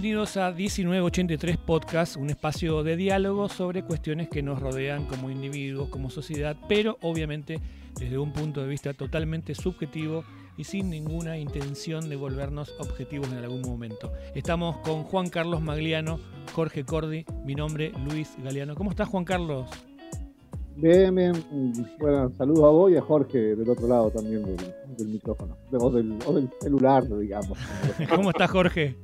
bienvenidos a 1983 Podcast, un espacio de diálogo sobre cuestiones que nos rodean como individuos, como sociedad, pero obviamente desde un punto de vista totalmente subjetivo y sin ninguna intención de volvernos objetivos en algún momento. Estamos con Juan Carlos Magliano, Jorge Cordi, mi nombre Luis Galeano. ¿Cómo estás Juan Carlos? Bien, bien. Bueno, saludos a vos y a Jorge del otro lado también del, micrófono, o del, o del celular, digamos. ¿Cómo estás Jorge?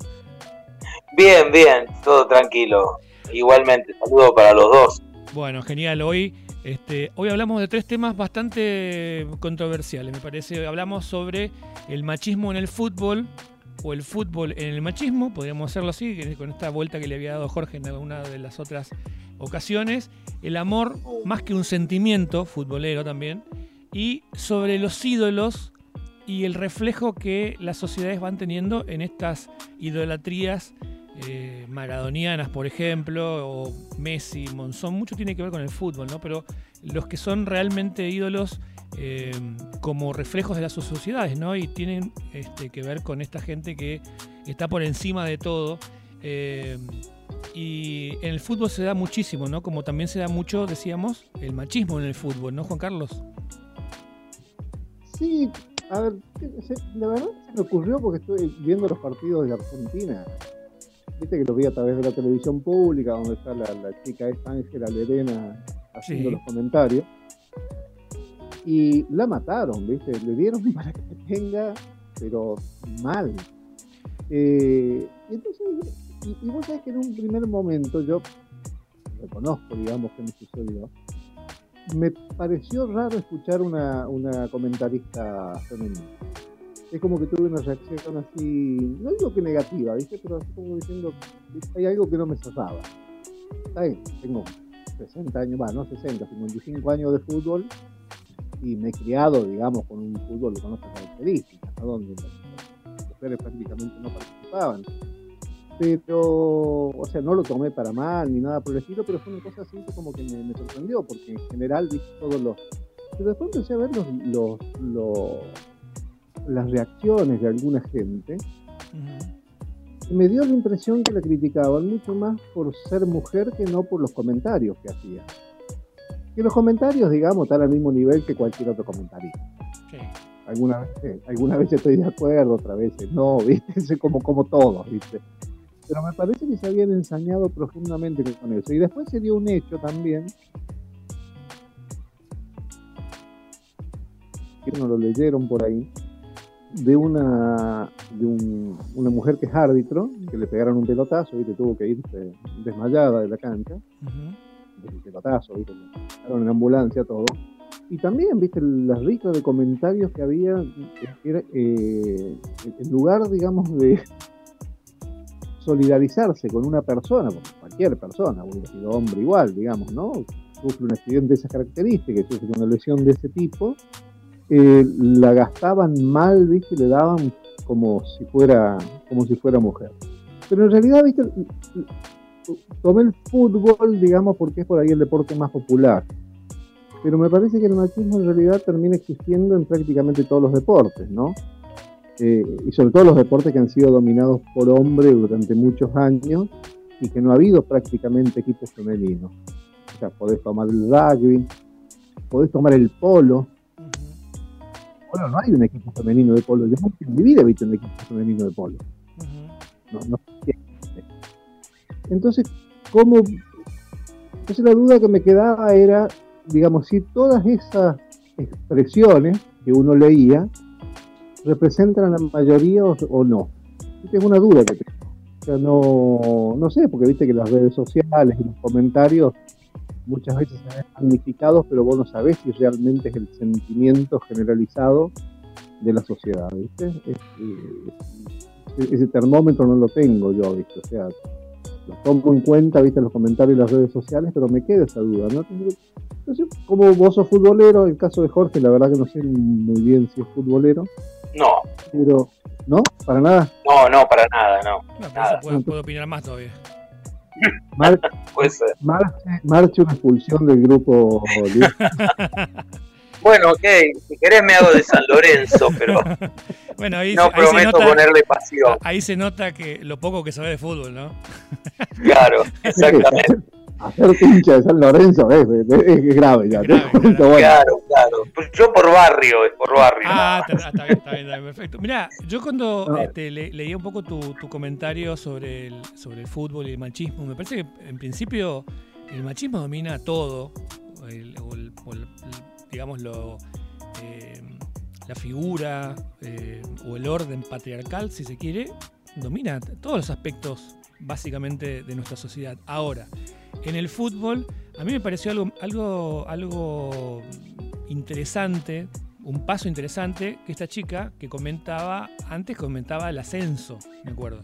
Bien, bien, todo tranquilo. Igualmente, saludo para los dos. Bueno, genial. Hoy, este, hoy hablamos de tres temas bastante controversiales, me parece. Hablamos sobre el machismo en el fútbol o el fútbol en el machismo, podríamos hacerlo así, con esta vuelta que le había dado Jorge en alguna de las otras ocasiones. El amor más que un sentimiento futbolero también. Y sobre los ídolos y el reflejo que las sociedades van teniendo en estas idolatrías eh, maradonianas, por ejemplo, o Messi, Monzón, mucho tiene que ver con el fútbol, ¿no? Pero los que son realmente ídolos eh, como reflejos de las sociedades, ¿no? Y tienen este, que ver con esta gente que está por encima de todo. Eh, y en el fútbol se da muchísimo, ¿no? Como también se da mucho, decíamos, el machismo en el fútbol, ¿no, Juan Carlos? Sí, a ver, la verdad se me ocurrió porque estoy viendo los partidos de Argentina viste que lo vi a través de la televisión pública, donde está la, chica esta Ángela Lerena haciendo los comentarios. Y la mataron, ¿viste? Le dieron para que tenga, pero mal. Eh, y entonces, y, vos sabés que en un primer momento yo reconozco, digamos, que me sucedió. Me pareció raro escuchar una, una comentarista femenina es como que tuve una reacción así, no digo que negativa, ¿viste? Pero así como diciendo, hay algo que no me cerraba. Está tengo 60 años, más, no 60, 55 años de fútbol y me he criado, digamos, con un fútbol con otras características, donde las mujeres prácticamente no participaban. Pero, o sea, no lo tomé para mal ni nada por el estilo, pero fue una cosa así como que me, sorprendió, porque en general vi todos los... Pero después empecé a ver los, los las reacciones de alguna gente, me dio la impresión que la criticaban mucho más por ser mujer que no por los comentarios que hacía. Que los comentarios, digamos, están al mismo nivel que cualquier otro comentario. Alguna vez, alguna vez estoy de acuerdo, otras veces no, ¿viste? como, como todos, ¿viste? Pero me parece que se habían ensañado profundamente con eso. Y después se dio un hecho también, que no lo leyeron por ahí, de una de una mujer que es árbitro, que le pegaron un pelotazo y que tuvo que irse desmayada de la cancha. Uh pelotazo, ¿viste? Le en ambulancia todo. Y también, viste, las risas de comentarios que había, eh, en lugar, digamos, de solidarizarse con una persona, cualquier persona, hubiera sido hombre igual, digamos, ¿no? Sufre un accidente de esas características, sufre una lesión de ese tipo, eh, la gastaban mal, ¿viste? Le daban como si fuera, como si fuera mujer. Pero en realidad, ¿viste? Tomé el fútbol, digamos, porque es por ahí el deporte más popular. Pero me parece que el machismo en realidad termina existiendo en prácticamente todos los deportes, ¿no? Eh, y sobre todo los deportes que han sido dominados por hombres durante muchos años y que no ha habido prácticamente equipos femeninos. O sea, podés tomar el rugby, podés tomar el polo, bueno, no hay un equipo femenino de polo. Yo en mi vida he visto un equipo femenino de polo. no, Entonces, ¿cómo? Entonces la duda que me quedaba era, digamos, si todas esas expresiones que uno leía representan a la mayoría o, no. Esta es una duda que tengo. O sea, no, no sé, porque viste que las redes sociales y los comentarios muchas veces se ven magnificados, pero vos no sabés si realmente es el sentimiento generalizado de la sociedad, ¿viste? ese termómetro no lo tengo yo, ¿viste? O sea, lo tomo en cuenta, ¿viste? Los comentarios y las redes sociales, pero me queda esa duda, ¿no? Entonces, como vos sos futbolero, el caso de Jorge, la verdad que no sé muy bien si es futbolero. No. Pero, ¿no? ¿Para nada? No, no, para nada, no. no nada. puedo opinar más todavía. Marche, una expulsión del grupo. bueno, ok, si querés me hago de San Lorenzo, pero. Bueno, ahí, no ahí se prometo nota, ponerle pasión. ahí se nota que lo poco que sabe de fútbol, ¿no? Claro, exactamente. Hacer hincha de San Lorenzo es, es- es grave ya. te cuento, bueno. Claro, claro. Pues Yo por barrio, es por barrio. Ah, está, está bien, está bien, está bien, perfecto. Mira, yo cuando No. este, le- leía un poco tu, tu comentario sobre el, sobre el fútbol y el machismo, me parece que en principio el machismo domina todo, el- o el- o el- digamos, lo, eh, la figura eh, o el orden patriarcal, si se quiere, domina todos los aspectos básicamente de nuestra sociedad. Ahora, en el fútbol, a mí me pareció algo, algo, algo interesante, un paso interesante, que esta chica que comentaba, antes comentaba el ascenso, me acuerdo.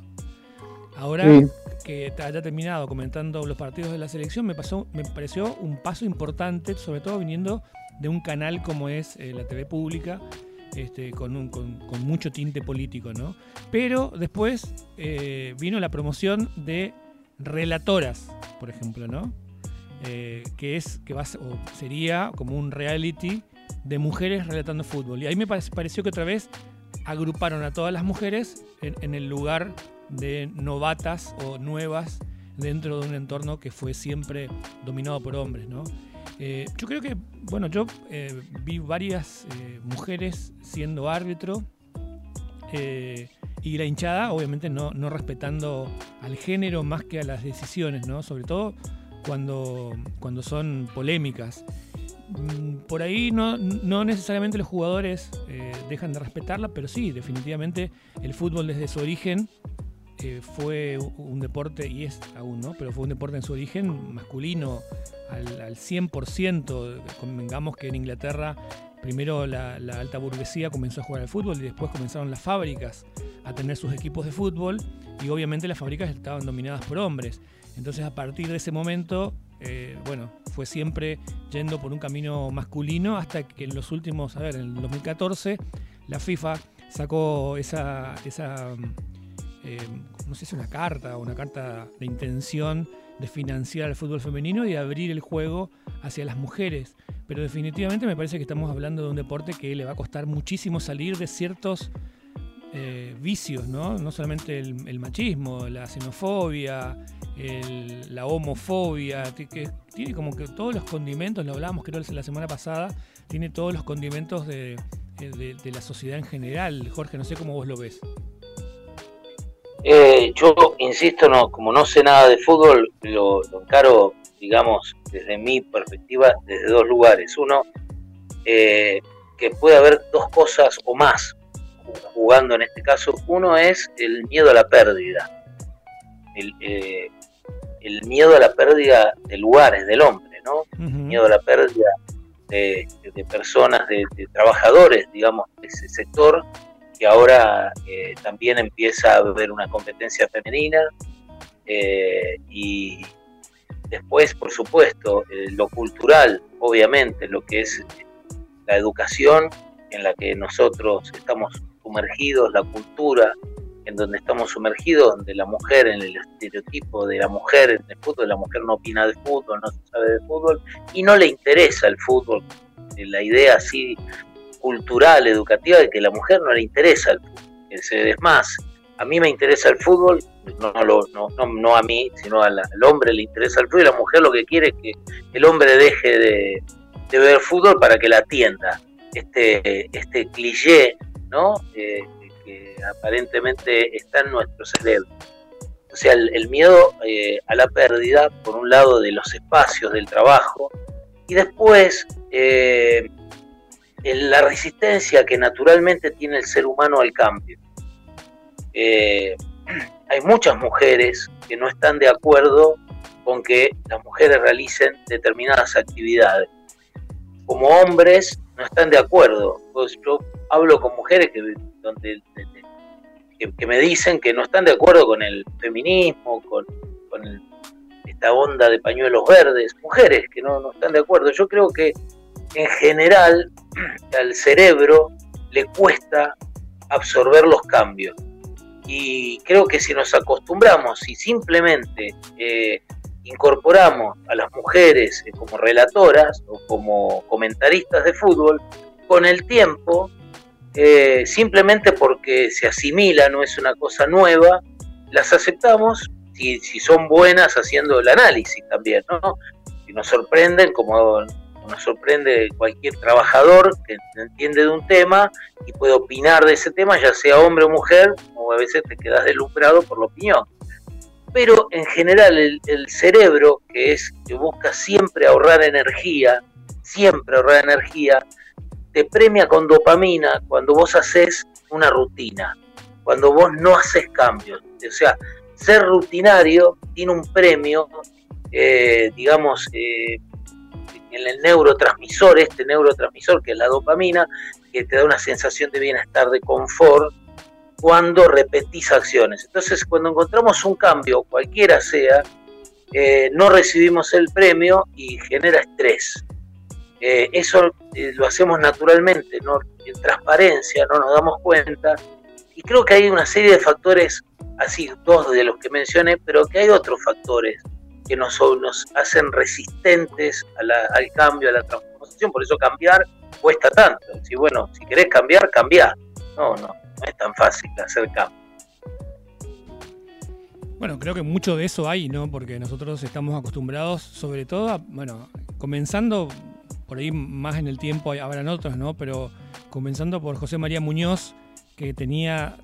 Ahora Sí. que haya terminado comentando los partidos de la selección, me, pasó, me pareció un paso importante, sobre todo viniendo de un canal como es eh, la TV pública, este, con, un- con- mucho tinte político, ¿no? Pero después eh, vino la promoción de relatoras, por ejemplo, ¿no? Eh, que es que va o sería como un reality de mujeres relatando fútbol. Y ahí me pare- pareció que otra vez agruparon a todas las mujeres en, en el lugar de novatas o nuevas dentro de un entorno que fue siempre dominado por hombres, ¿no? Eh, yo creo que, bueno, yo eh, vi varias eh, mujeres siendo árbitro y la hinchada, obviamente, no, no respetando al género más que a las decisiones, ¿no? Sobre todo cuando, cuando son polémicas. Mm, Por ahí no, no necesariamente los jugadores dejan de respetarla, pero sí, definitivamente el fútbol desde su origen fue un deporte, y es aún, ¿no? Pero fue un deporte en su origen masculino al, al 100%. Convengamos que en Inglaterra primero la, alta burguesía comenzó a jugar al fútbol y después comenzaron las fábricas a tener sus equipos de fútbol y obviamente las fábricas estaban dominadas por hombres. Entonces a partir de ese momento, eh, bueno, fue siempre yendo por un camino masculino hasta que en los últimos, a ver, en el 2014 la FIFA sacó esa, eh, no sé si una carta o una carta de intención de financiar el fútbol femenino y de abrir el juego hacia las mujeres. Pero definitivamente me parece que estamos hablando de un deporte que le va a costar muchísimo salir de ciertos eh, vicios, ¿no? No solamente el, machismo, la xenofobia, la homofobia, que tiene como que todos los condimentos, lo hablábamos creo la semana pasada, tiene todos los condimentos de, eh, de la sociedad en general. Jorge, no sé cómo vos lo ves. Eh, yo insisto, no, como no sé nada de fútbol, lo, lo encaro, digamos, desde mi perspectiva, desde dos lugares. Uno, eh, que puede haber dos cosas o más ju- jugando en este caso. Uno es el miedo a la pérdida. El, eh, el miedo a la pérdida de lugares del hombre, ¿no? Ujú. miedo a la pérdida de, de personas, de, de trabajadores, digamos, de ese sector, que ahora eh, también empieza a haber una competencia femenina. eh, y después, por supuesto, eh, lo cultural, obviamente, lo que es la educación en la que nosotros estamos sumergidos, la cultura en donde estamos sumergidos, donde la mujer, en el estereotipo de la mujer en el fútbol, la mujer no opina de fútbol, no sabe de fútbol, y no le interesa el fútbol. La idea así cultural, educativa, de que a la mujer no le interesa el fútbol. Es, más, a mí me interesa el fútbol, no, no, no, no, a mí, sino al hombre le interesa el fútbol, y la mujer lo que quiere es que el hombre deje de, ver fútbol para que la atienda. Este, este cliché, ¿no? Eh, que aparentemente está en nuestro cerebro. O sea, el, miedo eh, a la pérdida, por un lado, de los espacios del trabajo, y después eh, la resistencia que naturalmente tiene el ser humano al cambio. Eh, hay muchas mujeres que no están de acuerdo con que las mujeres realicen determinadas actividades. Como hombres no están de acuerdo. Pues yo hablo con mujeres que, que, me dicen que no están de acuerdo con el feminismo, con, con esta onda de pañuelos verdes, mujeres que no, no están de acuerdo. Yo creo que en general al cerebro le cuesta absorber los cambios. Y creo que si nos acostumbramos y simplemente eh, incorporamos a las mujeres eh, como relatoras o como comentaristas de fútbol, con el tiempo eh, simplemente porque se asimila, no es una cosa nueva, las aceptamos si, si son buenas haciendo el análisis también, ¿no? Si nos sorprenden, como nos sorprende cualquier trabajador que entiende de un tema y puede opinar de ese tema, ya sea hombre o mujer, o a veces te quedas deslumbrado por la opinión. Pero en general el, cerebro, que es que busca siempre ahorrar energía, siempre ahorrar energía, te premia con dopamina cuando vos haces una rutina, cuando vos no haces cambios. O sea, ser rutinario tiene un premio, eh, digamos, eh, en el neurotransmisor, este neurotransmisor que es la dopamina, que te da una sensación de bienestar, de confort, cuando repetís acciones. Entonces, cuando encontramos un cambio, cualquiera sea, eh, no recibimos el premio y genera estrés. Eh, eso eh, lo hacemos naturalmente, ¿no? en transparencia, no nos damos cuenta. Y creo que hay una serie de factores, así dos de los que mencioné, pero que hay otros factores que nos, hacen resistentes al cambio, a la transformación. Por eso cambiar cuesta tanto. Si, bueno, si querés cambiar, cambiar. No, no, no es tan fácil hacer cambio. Bueno, creo que mucho de eso hay, ¿no? Porque nosotros estamos acostumbrados, sobre todo, a, bueno, comenzando por ahí más en el tiempo habrán otros, ¿no? Pero comenzando por José María Muñoz, que tenía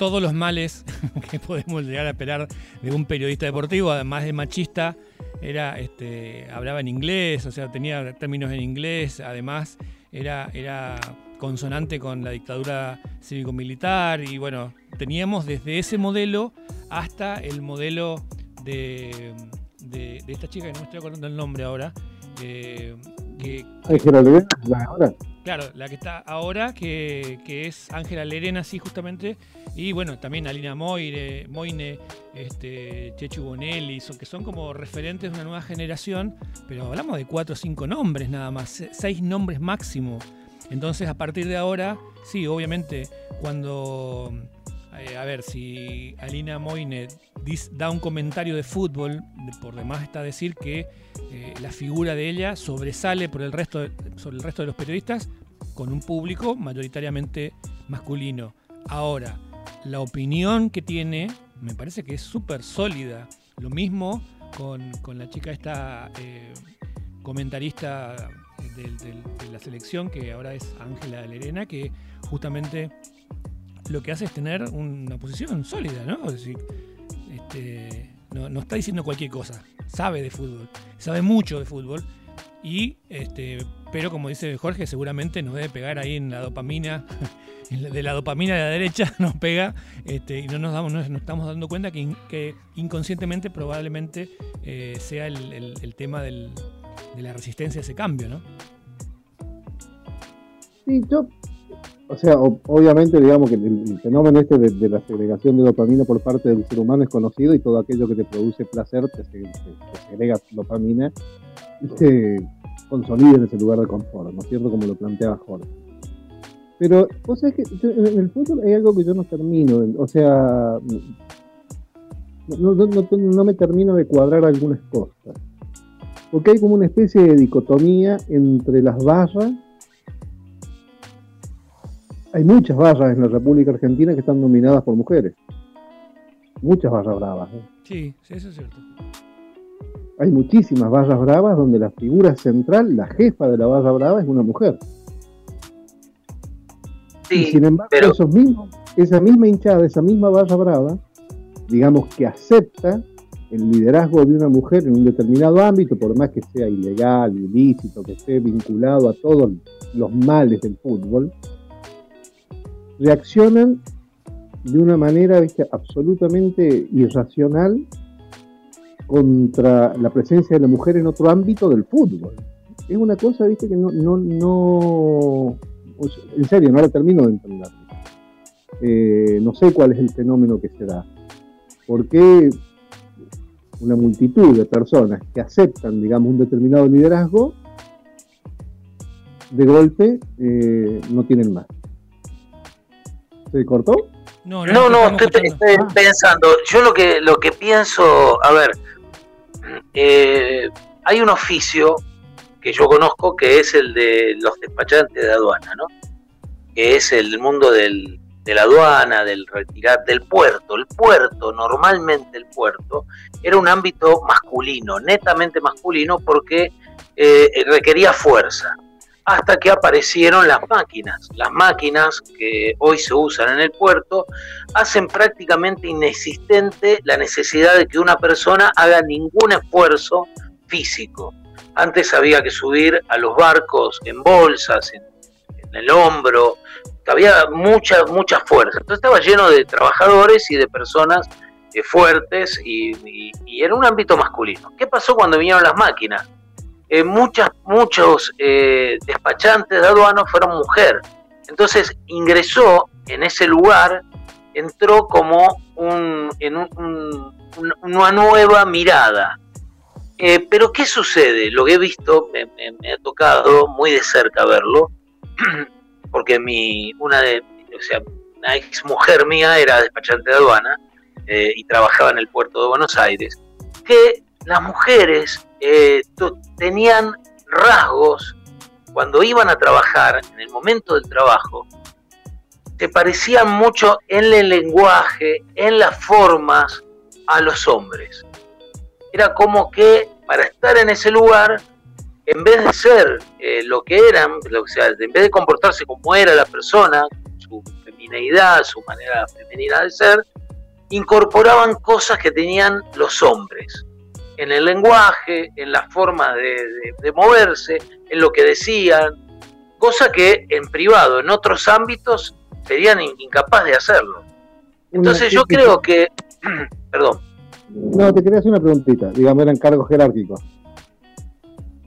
todos los males que podemos llegar a esperar de un periodista deportivo, además de machista, era, este, hablaba en inglés, o sea, tenía términos en inglés, además era, era consonante con la dictadura cívico-militar y bueno, teníamos desde ese modelo hasta el modelo de, de, esta chica que no me estoy acordando el nombre ahora, eh, Ángela Lerena, la ahora. Claro, la que está ahora, que, es Ángela Lerena, sí, justamente. Y bueno, también Alina Moine, este, Chechu Bonelli, que son como referentes de una nueva generación, pero hablamos de cuatro o cinco nombres nada más, seis nombres máximo. Entonces, a partir de ahora, sí, obviamente, cuando eh, a ver, si Alina Moine da un comentario de fútbol, por demás está decir que eh, la figura de ella sobresale por el resto sobre el resto de los periodistas con un público mayoritariamente masculino. Ahora, la opinión que tiene me parece que es súper sólida. Lo mismo con, la chica esta eh, comentarista de la selección, que ahora es Ángela Lerena, que justamente lo que hace es tener una posición sólida, ¿no? Es decir, este, no, está diciendo cualquier cosa, sabe de fútbol, sabe mucho de fútbol, y este, pero como dice Jorge, seguramente nos debe pegar ahí en la dopamina, de la dopamina de la derecha nos pega, este, y no nos, damos, no estamos dando cuenta que, inconscientemente probablemente eh, sea el, tema de la resistencia a ese cambio, ¿no? Sí, yo o sea, obviamente, digamos que el, fenómeno este de, la segregación de dopamina por parte del ser humano es conocido y todo aquello que te produce placer te, segrega dopamina y se consolida en ese lugar de confort, ¿no es cierto? Como lo planteaba Jorge. Pero, o sea, que en el fútbol hay algo que yo no termino, o sea, no, no me termino de cuadrar algunas cosas. Porque hay como una especie de dicotomía entre las barras hay muchas barras en la República Argentina que están dominadas por mujeres. Muchas barras bravas. ¿eh? Sí, sí, eso es cierto. Hay muchísimas barras bravas donde la figura central, la jefa de la barra brava, es una mujer. Sí, y sin embargo, esos mismos, esa misma hinchada, esa misma barra brava, digamos que acepta el liderazgo de una mujer en un determinado ámbito, por más que sea ilegal, ilícito, que esté vinculado a todos los males del fútbol, reaccionan de una manera absolutamente irracional contra la presencia de la mujer en otro ámbito del fútbol. Es una cosa, viste, que no, no, no, en serio, no la termino de entender. Eh, no sé cuál es el fenómeno que se da. ¿Por qué una multitud de personas que aceptan, digamos, un determinado liderazgo, de golpe eh, no tienen más? ¿Se cortó? No, no, estoy, pensando. Yo lo que, lo que pienso, a ver, eh, hay un oficio que yo conozco que es el de los despachantes de aduana, ¿no? que es el mundo del, de la aduana, del retirar, del puerto. El puerto, normalmente el puerto, era un ámbito masculino, netamente masculino, porque eh, requería fuerza. Hasta que aparecieron las máquinas. Las máquinas que hoy se usan en el puerto hacen prácticamente inexistente la necesidad de que una persona haga ningún esfuerzo físico. Antes había que subir a los barcos en bolsas, en, en el hombro, había mucha, mucha fuerza. Entonces estaba lleno de trabajadores y de personas eh, fuertes y, era un ámbito masculino. ¿Qué pasó cuando vinieron las máquinas? Eh, muchas, muchos eh, despachantes de aduanos fueron mujer. Entonces ingresó en ese lugar, entró como un, en una nueva mirada. pero ¿qué sucede? Lo que he visto, me ha tocado muy de cerca verlo, porque mi, una de, o sea, una ex mujer mía era despachante de aduana eh, y trabajaba en el puerto de Buenos Aires, que las mujeres eh, tenían rasgos cuando iban a trabajar, en el momento del trabajo, se parecían mucho en el lenguaje, en las formas a los hombres. Era como que para estar en ese lugar en vez de ser eh, lo que eran, o sea, en vez de comportarse como era la persona, su femineidad, su manera femenina de ser, incorporaban cosas que tenían los hombres, en el lenguaje, en la forma de, moverse, en lo que decían, cosa que en privado, en otros ámbitos, serían incapaces de hacerlo. Entonces yo creo que, perdón. No, te quería hacer una preguntita, digamos, eran cargos jerárquicos.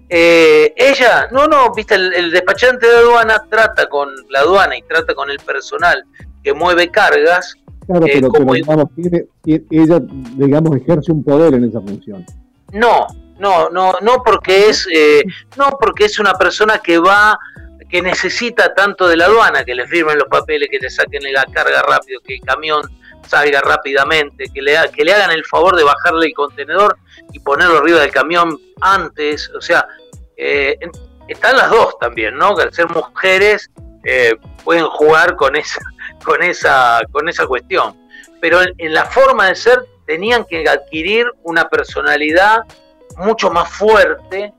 Eh, ella, no, no, viste, el, despachante de aduana trata con la aduana y trata con el personal que mueve cargas. Claro, eh, pero, digamos, ella, digamos, ejerce un poder en esa función. No, no, no, no porque es, eh, no porque es una persona que va, que necesita tanto de la aduana, que le firmen los papeles, que le saquen la carga rápido, que el camión salga rápidamente, que le, que le hagan el favor de bajarle el contenedor y ponerlo arriba del camión antes, o sea, eh, están las dos también, ¿no? Que al ser mujeres eh, pueden jugar con esa, con esa, con esa cuestión. Pero en, la forma de ser tenían que adquirir una personalidad mucho más fuerte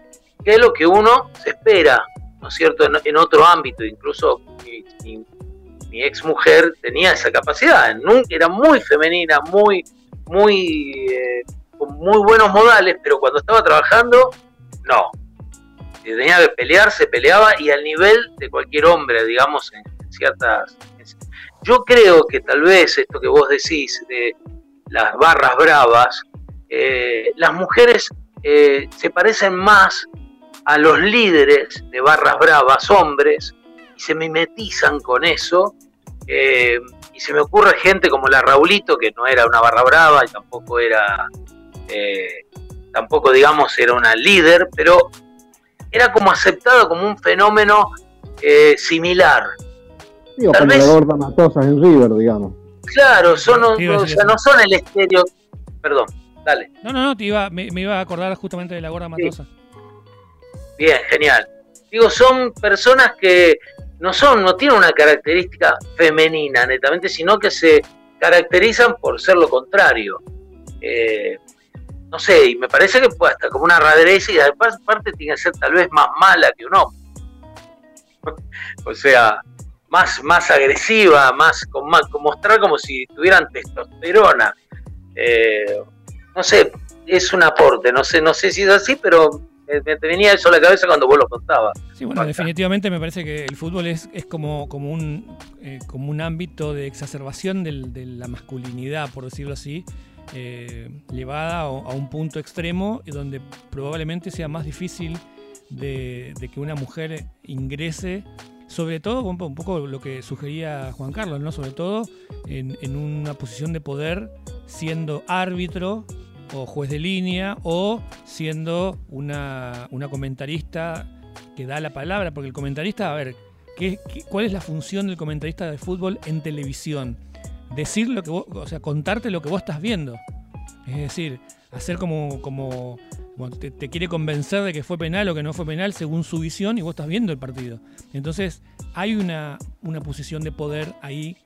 que lo que uno se espera, ¿no es cierto? En, otro ámbito, incluso mi, mi, ex mujer tenía esa capacidad, era muy femenina, muy, muy, eh, con muy buenos modales, pero cuando estaba trabajando, no, tenía que pelear, se peleaba y al nivel de cualquier hombre, digamos, en, ciertas... Yo creo que tal vez esto que vos decís de las barras bravas, eh, las mujeres eh, se parecen más a los líderes de barras bravas, hombres, y se mimetizan con eso. Eh, y se me ocurre gente como la Raulito, que no era una barra brava y tampoco era, tampoco digamos era una líder, pero era como aceptado como un fenómeno similar. Sí, Tal vez, la Matosas en River, digamos. Claro, son, no, no son el estéreo. Perdón, dale. No, no, no, te iba, me, iba a acordar justamente de la gorda matosa. Bien, genial. Digo, son personas que no son, no tienen una característica femenina netamente, sino que se caracterizan por ser lo contrario. Eh, no sé, y me parece que puede estar como una radereza y además aparte tiene que ser tal vez más mala que un hombre. o sea, más, más agresiva, más con, más, mostrar como si tuvieran testosterona. Eh, no sé, es un aporte, no sé, no sé si es así, pero me, venía eso a la cabeza cuando vos lo contabas. Sí, bueno, definitivamente me parece que el fútbol es, es como, como, un, eh, como un ámbito de exacerbación de la masculinidad, por decirlo así, eh, llevada a, un punto extremo y donde probablemente sea más difícil de, que una mujer ingrese, sobre todo un, poco lo que sugería Juan Carlos, ¿no? sobre todo en, una posición de poder siendo árbitro o juez de línea o siendo una, comentarista que da la palabra, porque el comentarista, a ver, ¿qué, cuál es la función del comentarista de fútbol en televisión? decir lo que vos, o sea, contarte lo que vos estás viendo. Es decir, hacer como, como te, quiere convencer de que fue penal o que no fue penal según su visión y vos estás viendo el partido. Entonces hay una, una posición de poder ahí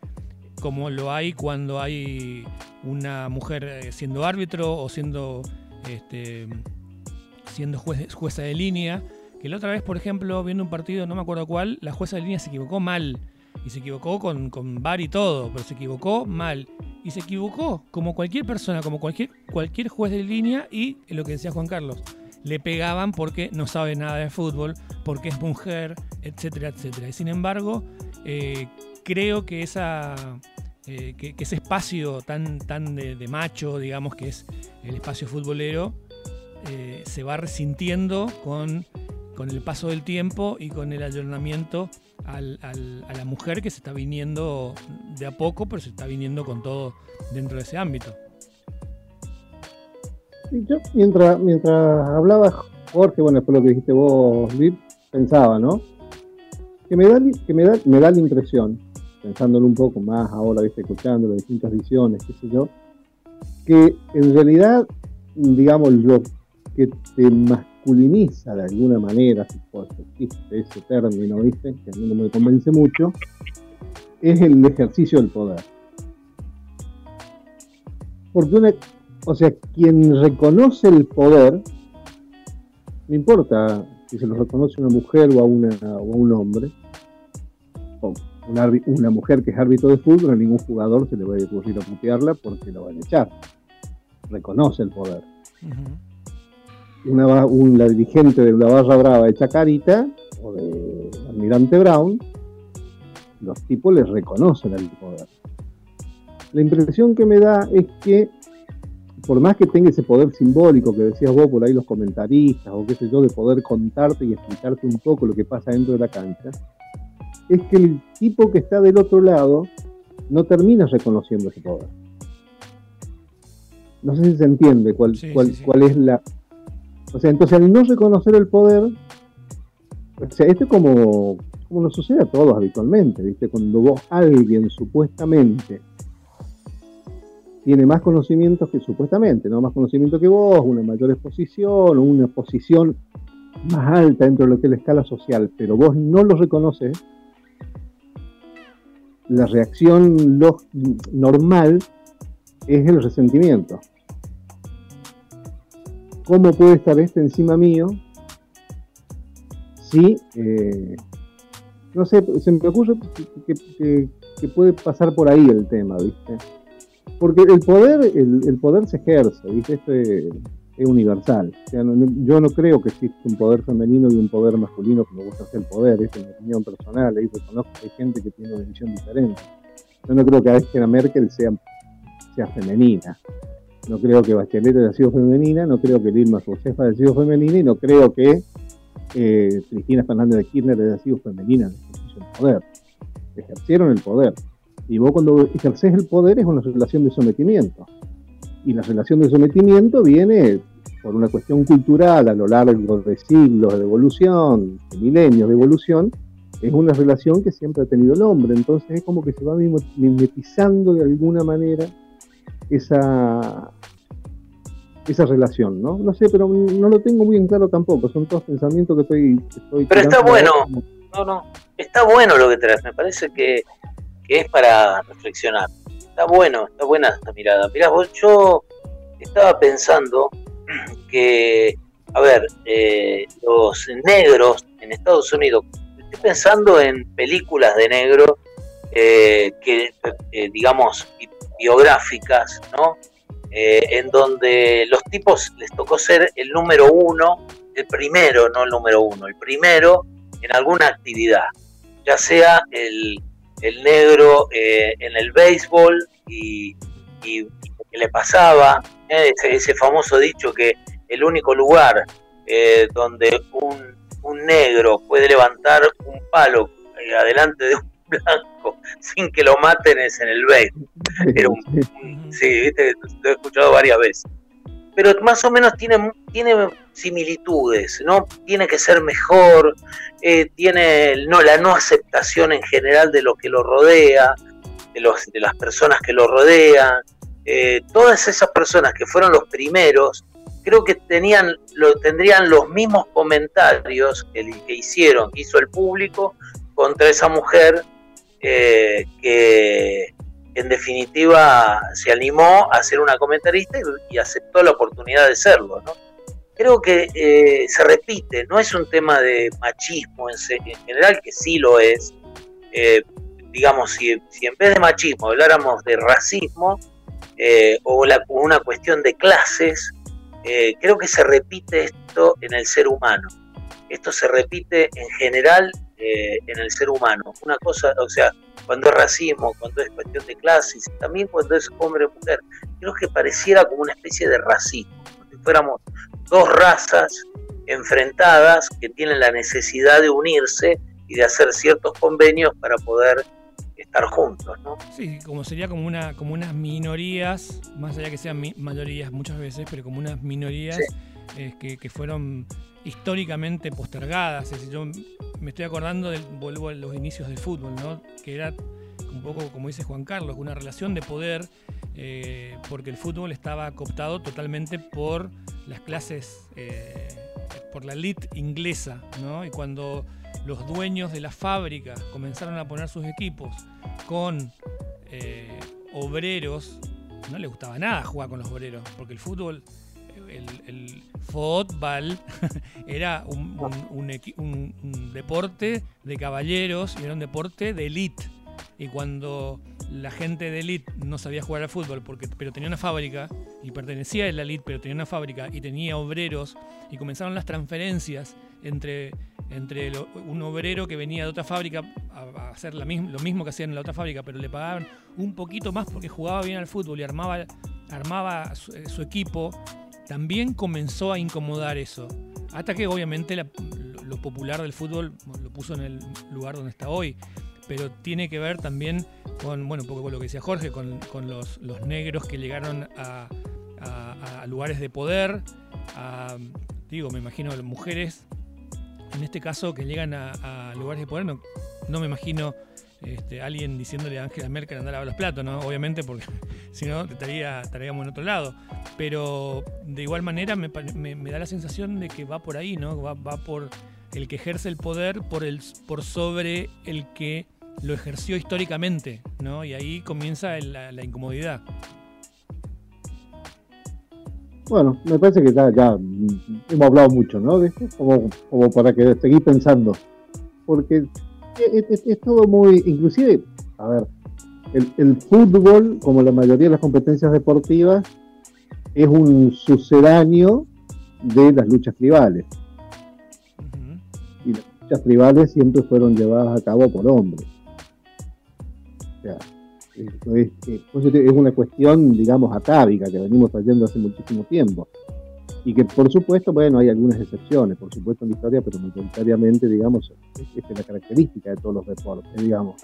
como lo hay cuando hay una mujer eh, siendo árbitro o siendo, este, siendo jueza de línea. Que la otra vez, por ejemplo, viendo un partido, no me acuerdo cuál, la jueza de línea se equivocó mal. Y se equivocó con, con bar y todo, pero se equivocó mal. Y se equivocó como cualquier persona, como cualquier, cualquier juez de línea y lo que decía Juan Carlos. Le pegaban porque no sabe nada de fútbol, porque es mujer, etcétera, etcétera. Y sin embargo, eh, creo que, esa, eh, que, ese espacio tan, tan de, macho, digamos, que es el espacio futbolero, eh, se va resintiendo con, con, el paso del tiempo y con el ayornamiento a la mujer que se está viniendo de a poco, pero se está viniendo con todo dentro de ese ámbito. yo mientras, mientras hablaba Jorge, bueno, después lo que dijiste vos, Liv, pensaba, ¿no? Que me da, que me da, me da la impresión pensándolo un poco más ahora, ¿viste? escuchando las distintas visiones, qué sé yo, que en realidad, digamos, lo que te masculiniza de alguna manera, si ese término, ¿viste? que a mí no me convence mucho, es el ejercicio del poder. Porque una, o sea, quien reconoce el poder, no importa si se lo reconoce una mujer o a, una, o a un hombre, una, mujer que es árbitro de fútbol, a ningún jugador se le va a ocurrir a putearla porque lo van a echar. Reconoce el poder. Una, un, la dirigente de la barra brava de Chacarita o de Almirante Brown, los tipos les reconocen el poder. La impresión que me da es que, por más que tenga ese poder simbólico que decías vos por ahí los comentaristas o qué sé yo, de poder contarte y explicarte un poco lo que pasa dentro de la cancha, es que el tipo que está del otro lado no termina reconociendo ese poder. No sé si se entiende cuál, cuál, es la... O sea, entonces al no reconocer el poder, o sea, esto es como, como nos sucede a todos habitualmente, ¿viste? Cuando vos, alguien supuestamente tiene más conocimientos que supuestamente, ¿no? Más conocimiento que vos, una mayor exposición, una posición más alta dentro de lo que es la escala social, pero vos no lo reconoces, la reacción normal es el resentimiento. ¿Cómo puede estar este encima mío si, eh, no sé, se me ocurre que, puede pasar por ahí el tema, ¿viste? Porque el poder, el, poder se ejerce, ¿viste? Esto es universal. yo no creo que exista un poder femenino y un poder masculino me gusta hacer el poder, es mi opinión personal, ahí reconozco que hay gente que tiene una visión diferente. Yo no creo que Angela Merkel sea, sea femenina, no creo que Bachelet haya sido femenina, no creo que Dilma Rousseff haya sido femenina y no creo que eh, Cristina Fernández de Kirchner haya sido femenina en el poder. Ejercieron el poder. Y vos cuando ejerces el poder es una relación de sometimiento y la relación de sometimiento viene por una cuestión cultural a lo largo de siglos de evolución, de milenios de evolución, es una relación que siempre ha tenido el hombre, entonces es como que se va mimetizando de alguna manera esa, esa relación, ¿no? No sé, pero no lo tengo muy en claro tampoco, son todos pensamientos que estoy... estoy pero está bueno, no, no, está bueno lo que traes, me parece que, que es para reflexionar. Está bueno, está buena esta mirada. Mirá, vos, yo estaba pensando que, a ver, eh, los negros en Estados Unidos, estoy pensando en películas de negro eh, que, eh, digamos, biográficas, ¿no? en donde los tipos les tocó ser el número uno, el primero, no el número uno, el primero en alguna actividad, ya sea el, el negro eh, en el béisbol y, y, que le pasaba, eh, ese, famoso dicho que el único lugar eh, donde un, negro puede levantar un palo adelante de un blanco sin que lo maten es en el béisbol. sí, ¿viste? lo he escuchado varias veces pero más o menos tiene, tiene similitudes, ¿no? Tiene que ser mejor, eh, tiene no, la no aceptación en general de lo que lo rodea, de, los, de las personas que lo rodean, eh, todas esas personas que fueron los primeros, creo que tenían, lo, tendrían los mismos comentarios que, que hicieron, que hizo el público contra esa mujer eh, que en definitiva se animó a ser una comentarista y, aceptó la oportunidad de serlo. Creo que eh, se repite, no es un tema de machismo en, general, que sí lo es. Eh, digamos, si, en vez de machismo habláramos de racismo o la, una cuestión de clases, creo que se repite esto en el ser humano. Esto se repite en general eh, en el ser humano. Una cosa, o sea, cuando es racismo, cuando es cuestión de clases, también cuando es hombre o mujer, creo que pareciera como una especie de racismo, como si fuéramos dos razas enfrentadas que tienen la necesidad de unirse y de hacer ciertos convenios para poder estar juntos, ¿no? Sí, como sería como una como unas minorías, más allá que sean mayorías muchas veces, pero como unas minorías que, que, fueron históricamente postergadas. Es yo me estoy acordando, del, vuelvo a los inicios del fútbol, ¿no? que era un poco, como dice Juan Carlos, una relación de poder, eh, porque el fútbol estaba cooptado totalmente por las clases, eh, por la elite inglesa, ¿no? y cuando los dueños de la fábrica comenzaron a poner sus equipos con eh, obreros, no les gustaba nada jugar con los obreros, porque el fútbol el, fútbol era un, deporte de caballeros y era un deporte de elite. Y cuando la gente de elite no sabía jugar al fútbol, porque, pero tenía una fábrica y pertenecía a la elite, pero tenía una fábrica y tenía obreros, y comenzaron las transferencias entre, entre un obrero que venía de otra fábrica a, hacer lo mismo que hacían en la otra fábrica, pero le pagaban un poquito más porque jugaba bien al fútbol y armaba, armaba su equipo también comenzó a incomodar eso. Hasta que obviamente lo, popular del fútbol lo puso en el lugar donde está hoy. Pero tiene que ver también con, bueno, un poco con lo que decía Jorge, con, los, negros que llegaron a, lugares de poder, digo, me imagino mujeres, en este caso que llegan a, lugares de poder, no, no me imagino este, alguien diciéndole a Angela Merkel andar a los platos, ¿no? Obviamente, porque si no estaría, estaríamos en otro lado. Pero de igual manera me, da la sensación de que va por ahí, ¿no? Va, por el que ejerce el poder por, el, por sobre el que lo ejerció históricamente, ¿no? Y ahí comienza la, incomodidad. Bueno, me parece que ya, hemos hablado mucho, ¿no? Como, como para que seguir pensando. Porque es, todo muy, inclusive, a ver, el, fútbol, como la mayoría de las competencias deportivas, es un sucedáneo de las luchas tribales. Y las luchas tribales siempre fueron llevadas a cabo por hombres. O sea, es, es, una cuestión, digamos, atávica que venimos trayendo hace muchísimo tiempo. Y que, por supuesto, bueno, hay algunas excepciones, por supuesto, en la historia, pero mayoritariamente, digamos, es, la característica de todos los deportes, digamos.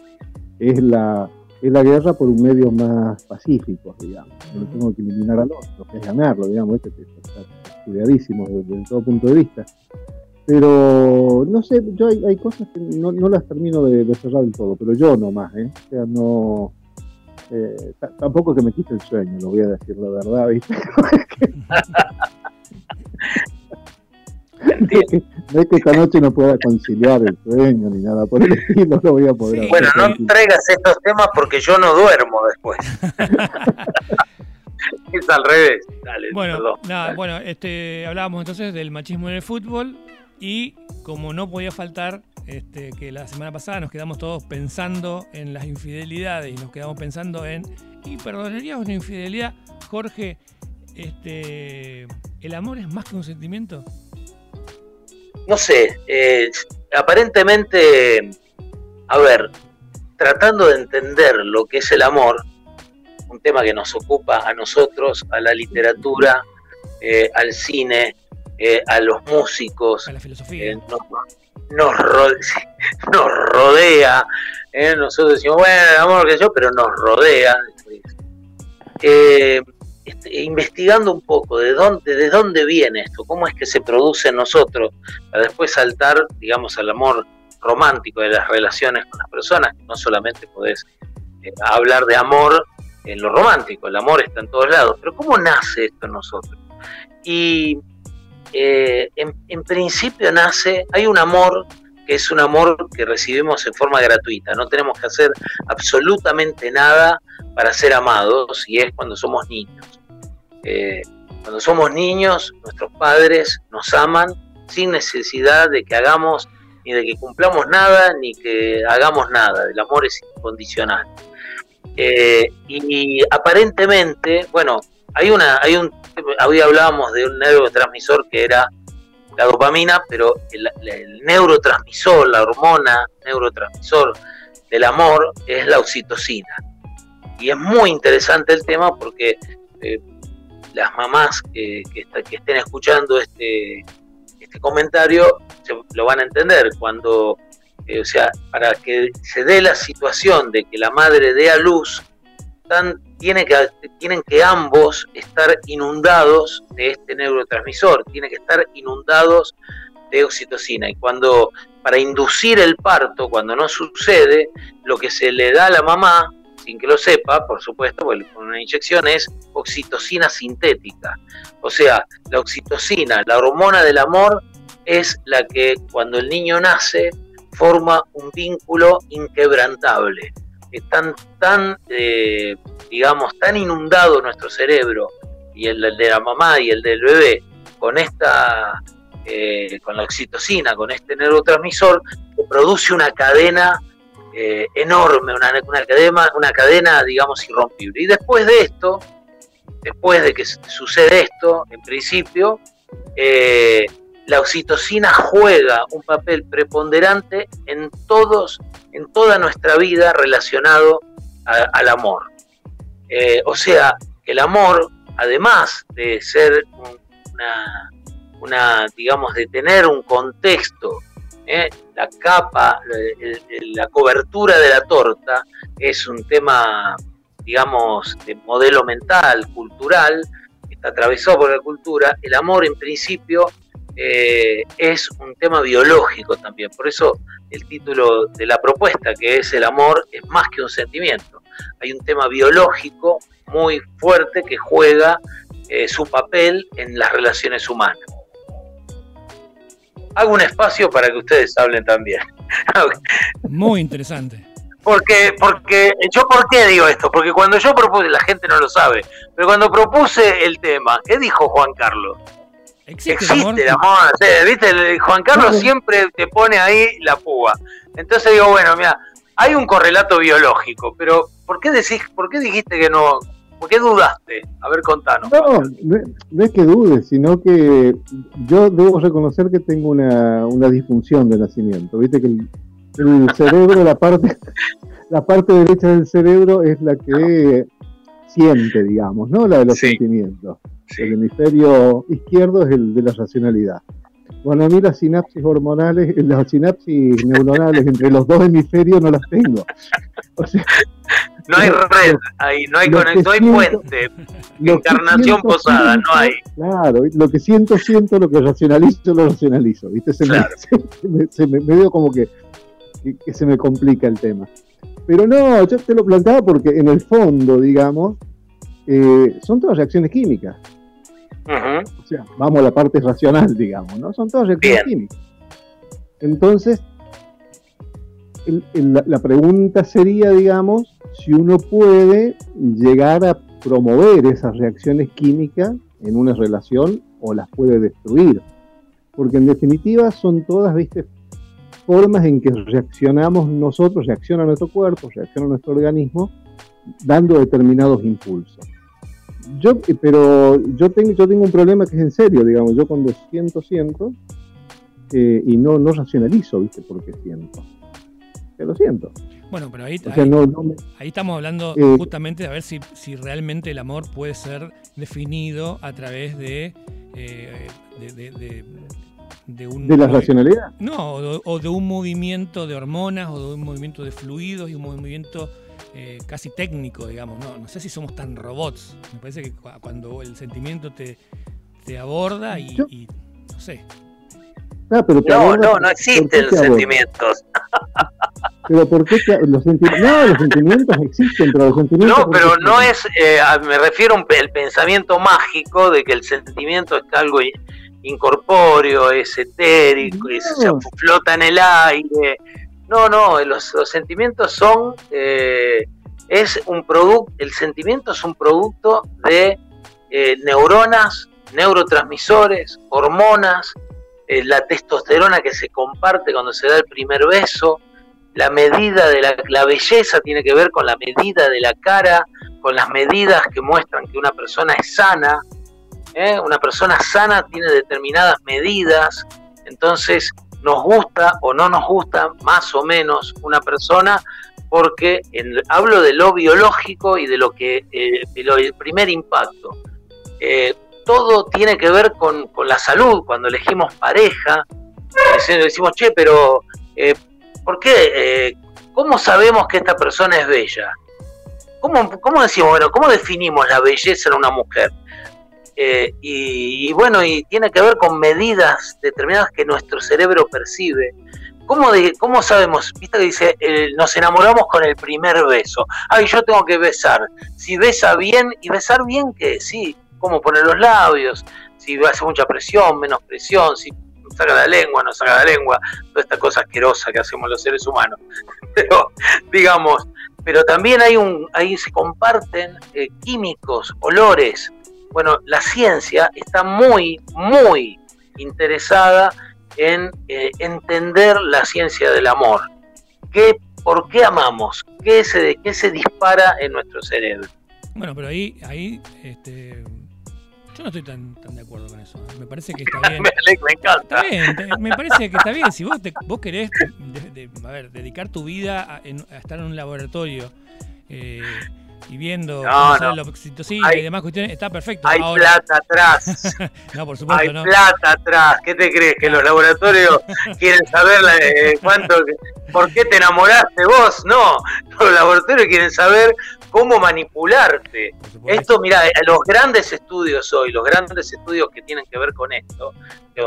Es la, es la guerra por un medio más pacífico, digamos. No tengo que eliminar al otro, que es ganarlo, digamos, este, está estudiadísimo desde, todo punto de vista. Pero no sé, yo hay, cosas que no, no, las termino de, cerrar del todo, pero yo nomás, ¿eh? O sea, no. Eh, tampoco que me quite el sueño, lo voy a decir la verdad, ¿viste? no es que esta noche no pueda conciliar el sueño ni nada por el estilo, no voy a poder. bueno, no traigas estos temas porque yo no duermo después. es al revés. bueno, nada, bueno, este, hablábamos entonces del machismo en el fútbol y como no podía faltar este, que la semana pasada nos quedamos todos pensando en las infidelidades y nos quedamos pensando en, ¿y perdonaríamos una infidelidad? Jorge, este, ¿el amor es más que un sentimiento? no sé, eh, aparentemente, a ver, tratando de entender lo que es el amor, un tema que nos ocupa a nosotros, a la literatura, eh, al cine, eh, a los músicos, a la filosofía. nos, nos, rodea, nosotros decimos, bueno, el amor que yo, pero nos rodea. Este, investigando un poco de dónde, de dónde viene esto, cómo es que se produce en nosotros, para después saltar, digamos, al amor romántico de las relaciones con las personas, no solamente podés eh, hablar de amor en lo romántico, el amor está en todos lados, pero ¿cómo nace esto en nosotros? y eh, en, principio nace, hay un amor que es un amor que recibimos en forma gratuita, no tenemos que hacer absolutamente nada para ser amados y es cuando somos niños. Eh, cuando somos niños, nuestros padres nos aman sin necesidad de que hagamos ni de que cumplamos nada ni que hagamos nada. El amor es incondicional. Eh, y aparentemente, bueno, hay una, hay un, hoy hablábamos de un neurotransmisor que era la dopamina, pero el, neurotransmisor, la hormona neurotransmisor del amor es la oxitocina. Y es muy interesante el tema porque eh, las mamás que, que, estén escuchando este, este comentario lo van a entender cuando, eh, o sea, para que se dé la situación de que la madre dé a luz, tiene que, tienen que ambos estar inundados de este neurotransmisor, tienen que estar inundados de oxitocina. Y cuando, para inducir el parto, cuando no sucede, lo que se le da a la mamá, sin que lo sepa, por supuesto, con una inyección es oxitocina sintética. O sea, la oxitocina, la hormona del amor, es la que cuando el niño nace forma un vínculo inquebrantable están tan, eh, digamos, tan inundado nuestro cerebro y el, de la mamá y el del bebé con esta, eh, con la oxitocina, con este neurotransmisor, que produce una cadena eh, enorme, una, una, cadena, una cadena, digamos, irrompible. Y después de esto, después de que sucede esto, en principio, la oxitocina juega un papel preponderante en todos, en toda nuestra vida relacionado al amor. Eh, o sea, el amor, además de ser una, digamos, de tener un contexto, eh, la capa, la cobertura de la torta, es un tema, digamos, de modelo mental, cultural, que está atravesado por la cultura. El amor, en principio, eh, es un tema biológico también. Por eso el título de la propuesta, que es el amor, es más que un sentimiento. Hay un tema biológico muy fuerte que juega eh, su papel en las relaciones humanas. Hago un espacio para que ustedes hablen también. muy interesante. Porque, porque, yo por qué digo esto, porque cuando yo propuse, la gente no lo sabe, pero cuando propuse el tema, ¿qué dijo Juan Carlos? Existe, el amor. ¿viste? Juan Carlos siempre te pone ahí la púa. Entonces digo, bueno, mira, hay un correlato biológico, pero ¿por qué decís, por qué dijiste que no? ¿Por qué dudaste? A ver, contanos. No, no, es que dude, sino que yo debo reconocer que tengo una, una disfunción de nacimiento. Viste que el, cerebro, la parte, la parte derecha del cerebro es la que siente, digamos, ¿no? La de los sentimientos. El hemisferio izquierdo es el de la racionalidad. Bueno, a mí las sinapsis hormonales, las sinapsis neuronales entre los dos hemisferios no las tengo. no hay red ahí, no hay, no hay puente, encarnación posada, no hay. Claro, lo que siento, siento, lo que racionalizo, lo racionalizo. ¿viste? Se, me, se, me, veo como que, que se me complica el tema. Pero no, yo te lo planteaba porque en el fondo, digamos, eh, son todas reacciones químicas. O sea, vamos a la parte racional, digamos, ¿no? Son todas reacciones químicas. Entonces, la, pregunta sería, digamos, si uno puede llegar a promover esas reacciones químicas en una relación o las puede destruir. Porque en definitiva son todas, viste, formas en que reaccionamos nosotros, reacciona nuestro cuerpo, reacciona nuestro organismo, dando determinados impulsos yo, pero yo tengo, yo tengo un problema que es en serio, digamos, yo cuando siento, siento, eh, y no, no racionalizo, ¿viste? Porque siento. Que lo siento. Bueno, pero ahí, ahí, estamos hablando eh, justamente de ver si, si realmente el amor puede ser definido a través de, eh, de, de, un... ¿De la racionalidad? No, o de un movimiento de hormonas, o de un movimiento de fluidos y un movimiento eh, casi técnico, digamos. No, no sé si somos tan robots. Me parece que cuando el sentimiento te, te aborda y, no sé. Ah, no, no, no, existen sentimientos. pero ¿por qué los sentimientos? No, los sentimientos existen, pero los sentimientos. No, pero no es, eh, me refiero al pensamiento mágico de que el sentimiento es algo incorpóreo, es etérico, se flota en el aire. No, no, los, sentimientos son, eh, es un producto, el sentimiento es un producto de eh, neuronas, neurotransmisores, hormonas, la testosterona que se comparte cuando se da el primer beso, la medida de la, belleza tiene que ver con la medida de la cara, con las medidas que muestran que una persona es sana. ¿eh? Una persona sana tiene determinadas medidas, entonces nos gusta o no nos gusta más o menos una persona porque hablo de lo biológico y de lo que eh, el primer impacto. Eh, todo tiene que ver con, la salud. Cuando elegimos pareja, decimos, che, pero ¿Por qué? Eh, ¿Cómo sabemos que esta persona es bella? ¿Cómo, ¿Cómo, decimos, bueno, cómo definimos la belleza en una mujer? Eh, y, bueno, y tiene que ver con medidas determinadas que nuestro cerebro percibe. ¿Cómo, cómo sabemos? Viste que dice, nos enamoramos con el primer beso. Ay, yo tengo que besar. Si besa bien, ¿y besar bien qué? Sí, cómo poner los labios, si hace mucha presión, menos presión, si saca la lengua, no saca la lengua, toda esta cosa asquerosa que hacemos los seres humanos. Pero, digamos, pero también hay un, ahí se comparten eh, químicos, olores. Bueno, la ciencia está muy, muy interesada en eh, entender la ciencia del amor. ¿Qué, ¿Por qué amamos? ¿Qué se, ¿Qué se dispara en nuestro cerebro? Bueno, pero ahí, ahí este, yo no estoy tan, tan de acuerdo con eso. Me parece que está bien. me, encanta. Está bien, me parece que está bien. Si vos, vos querés a ver, dedicar tu vida a, estar en un laboratorio eh, y viendo no, no. la oxitocina y demás cuestiones, está perfecto. Hay plata atrás. no, por supuesto. Hay plata atrás. ¿Qué te crees? ¿Que los laboratorios quieren saber eh, cuánto, por qué te enamoraste vos? No, los laboratorios quieren saber cómo manipularte. Esto, mira, los grandes estudios hoy, los grandes estudios que tienen que ver con esto,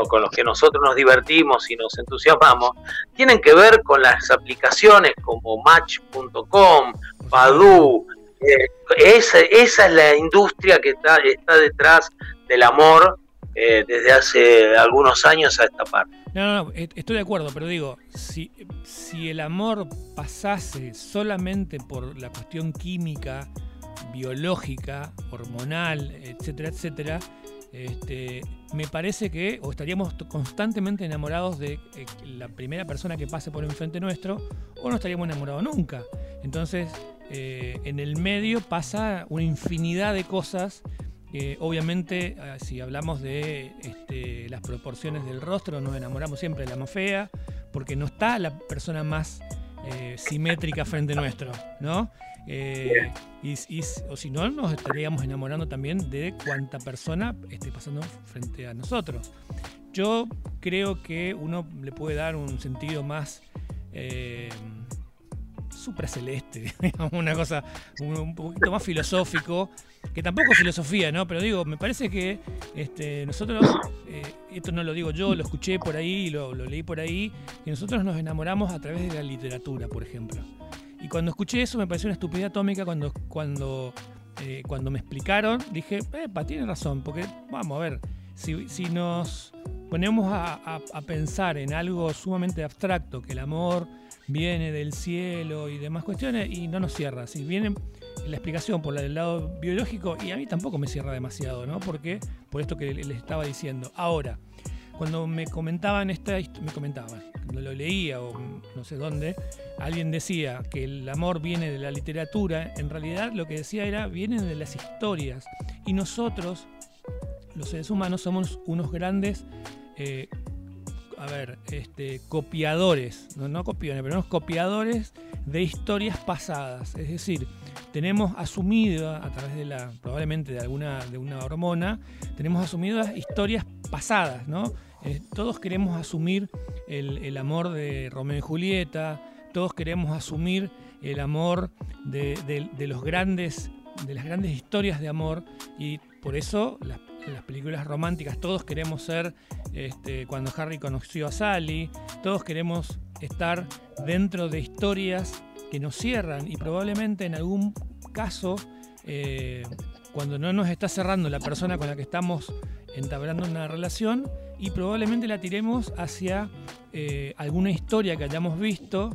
con los que nosotros nos divertimos y nos entusiasmamos, tienen que ver con las aplicaciones como Match.com, Badu. Eh, esa, es la industria que está, está detrás del amor eh, desde hace algunos años a esta parte. No, no, no, estoy de acuerdo, pero digo, si, si el amor pasase solamente por la cuestión química, biológica, hormonal, etcétera, etcétera, este, me parece que o estaríamos constantemente enamorados de eh, la primera persona que pase por enfrente nuestro o no estaríamos enamorados nunca. Entonces, eh, en el medio pasa una infinidad de cosas obviamente, ah, si hablamos de este, las proporciones del rostro, nos enamoramos siempre de la más fea, porque no está la persona más eh, simétrica frente nuestro, ¿no? Eh, y, o si no, nos estaríamos enamorando también de cuánta persona esté pasando frente a nosotros. Yo creo que uno le puede dar un sentido más eh, supraceleste, una cosa un, poquito más filosófico, que tampoco es filosofía, ¿no? Pero digo, me parece que este, nosotros, eh, esto no lo digo yo, lo escuché por ahí, lo, leí por ahí, que nosotros nos enamoramos a través de la literatura, por ejemplo. Y cuando escuché eso me pareció una estupidez atómica cuando, cuando, eh, cuando me explicaron, dije, epa, tiene razón, porque vamos a ver, si, si nos ponemos a pensar en algo sumamente abstracto, que el amor, viene del cielo y demás cuestiones y no nos cierra. Si viene la explicación por del lado biológico y a mí tampoco me cierra demasiado, ¿no? Porque por esto que les estaba diciendo. Ahora, cuando me comentaban esta, me comentaban, cuando lo leía o no sé dónde, alguien decía que el amor viene de la literatura, en realidad lo que decía era viene de las historias y nosotros, los seres humanos, somos unos grandes eh, a ver, este, copiadores, no, no copiones, pero unos copiadores de historias pasadas. Es decir, tenemos asumido a través de la, probablemente de alguna, de una hormona, tenemos asumidas historias pasadas, ¿no? Eh, todos queremos asumir el, amor de Romeo y Julieta, todos queremos asumir el amor de, los grandes, de las grandes historias de amor y por eso las las películas románticas todos queremos ser este, cuando Harry conoció a Sally, todos queremos estar dentro de historias que nos cierran y probablemente en algún caso, eh, cuando no nos está cerrando la persona con la que estamos entablando una relación, y probablemente la tiremos hacia eh, alguna historia que hayamos visto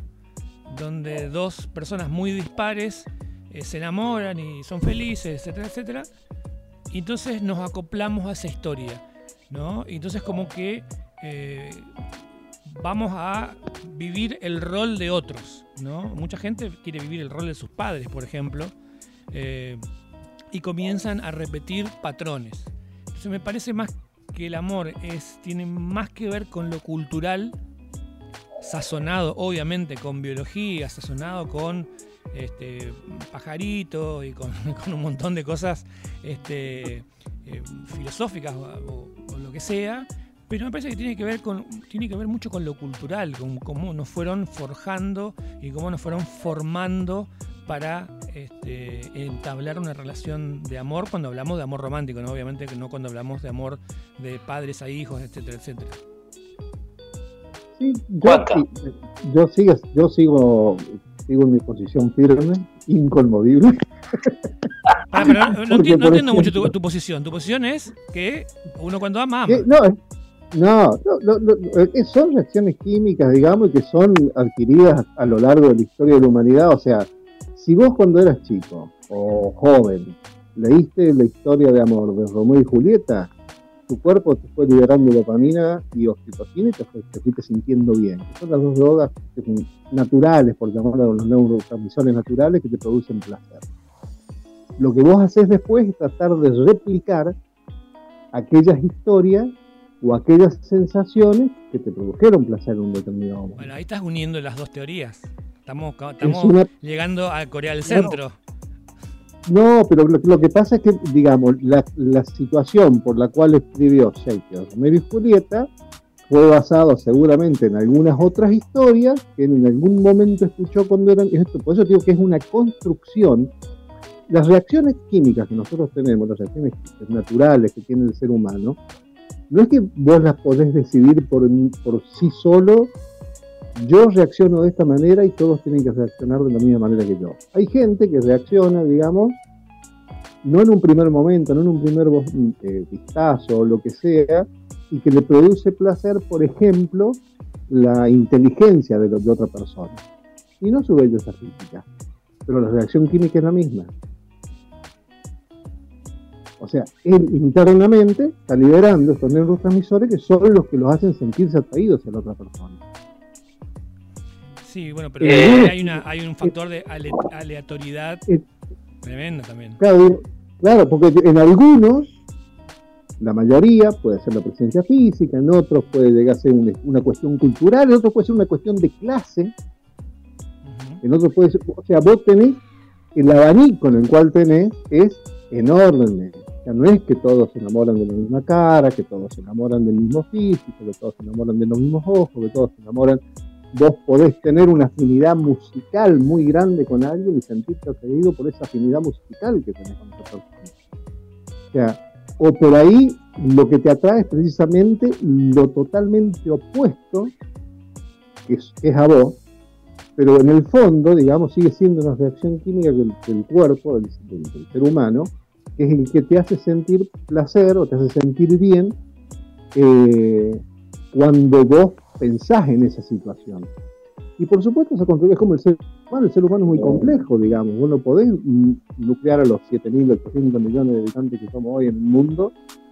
donde dos personas muy dispares eh, se enamoran y son felices, etcétera, etcétera. Entonces nos acoplamos a esa historia, ¿no? Y entonces como que vamos a vivir el rol de otros, ¿no? Mucha gente quiere vivir el rol de sus padres, por ejemplo, eh, y comienzan a repetir patrones. Entonces me parece más que el amor tiene más que ver con lo cultural, sazonado obviamente con biología, sazonado con este, pajarito y con, un montón de cosas este, eh, filosóficas o, lo que sea, pero me parece que tiene que ver con tiene que ver mucho con lo cultural, con cómo nos fueron forjando y cómo nos fueron formando para este, entablar una relación de amor cuando hablamos de amor romántico, ¿no? obviamente que no cuando hablamos de amor de padres a hijos, etcétera, etcétera. Sí, yo, sigo, yo sigo, sigo en mi posición firme, inconmovible. Ah, pero no, entiendo, mucho tu, posición. Tu posición es que uno cuando ama, ama. No, no, no, son reacciones químicas, digamos, que son adquiridas a lo largo de la historia de la humanidad. O sea, si vos cuando eras chico o joven leíste la historia de amor de Romeo y Julieta, tu cuerpo te fue liberando dopamina y oxitocina y te, te fuiste sintiendo bien. Son las dos drogas naturales, por llamarlo los neurotransmisores naturales, que te producen placer. Lo que vos haces después es tratar de replicar aquellas historias o aquellas sensaciones que te produjeron placer en un determinado momento. Bueno, ahí estás uniendo las dos teorías. Estamos, llegando a Corea del Centro. No, pero lo, que pasa es que, digamos, la, situación por la cual escribió Shakespeare Romero y Julieta fue basado seguramente en algunas otras historias que en algún momento escuchó cuando eran... Esto, por eso digo que es una construcción. Las reacciones químicas que nosotros tenemos, las reacciones naturales que tiene el ser humano, no es que vos las podés decidir por sí solo, yo reacciono de esta manera y todos tienen que reaccionar de la misma manera que yo. Hay gente que reacciona, digamos, no en un primer momento, no en un primer eh, vistazo o lo que sea, y que le produce placer, por ejemplo, la inteligencia de, de otra persona. Y no su belleza física, pero la reacción química es la misma. O sea, él internamente está liberando estos neurotransmisores que son los que los hacen sentirse atraídos a la otra persona. Sí, bueno, pero eh, hay, una, hay un factor de aleatoriedad eh, tremendo también. Claro, claro, porque en algunos, la mayoría puede ser la presencia física, en otros puede llegar a ser una, cuestión cultural, en otros puede ser una cuestión de clase, en otros puede ser, o sea, vos tenés, el abanico en el cual tenés es enorme no es que todos se enamoran de la misma cara, que todos se enamoran del mismo físico, que todos se enamoran de los mismos ojos, que todos se enamoran. Vos podés tener una afinidad musical muy grande con alguien y sentirte atraído por esa afinidad musical que tenés con otra persona. O por ahí lo que te atrae es precisamente lo totalmente opuesto que es, a vos, pero en el fondo, digamos, sigue siendo una reacción química del, cuerpo, del ser humano, que es el que te hace sentir placer o te hace sentir bien eh, cuando vos pensás en esa situación. Y por supuesto, eso es como el ser humano. El ser humano es muy complejo, digamos. Vos no podés nuclear a los 7.800 millones de habitantes que somos hoy en el mundo.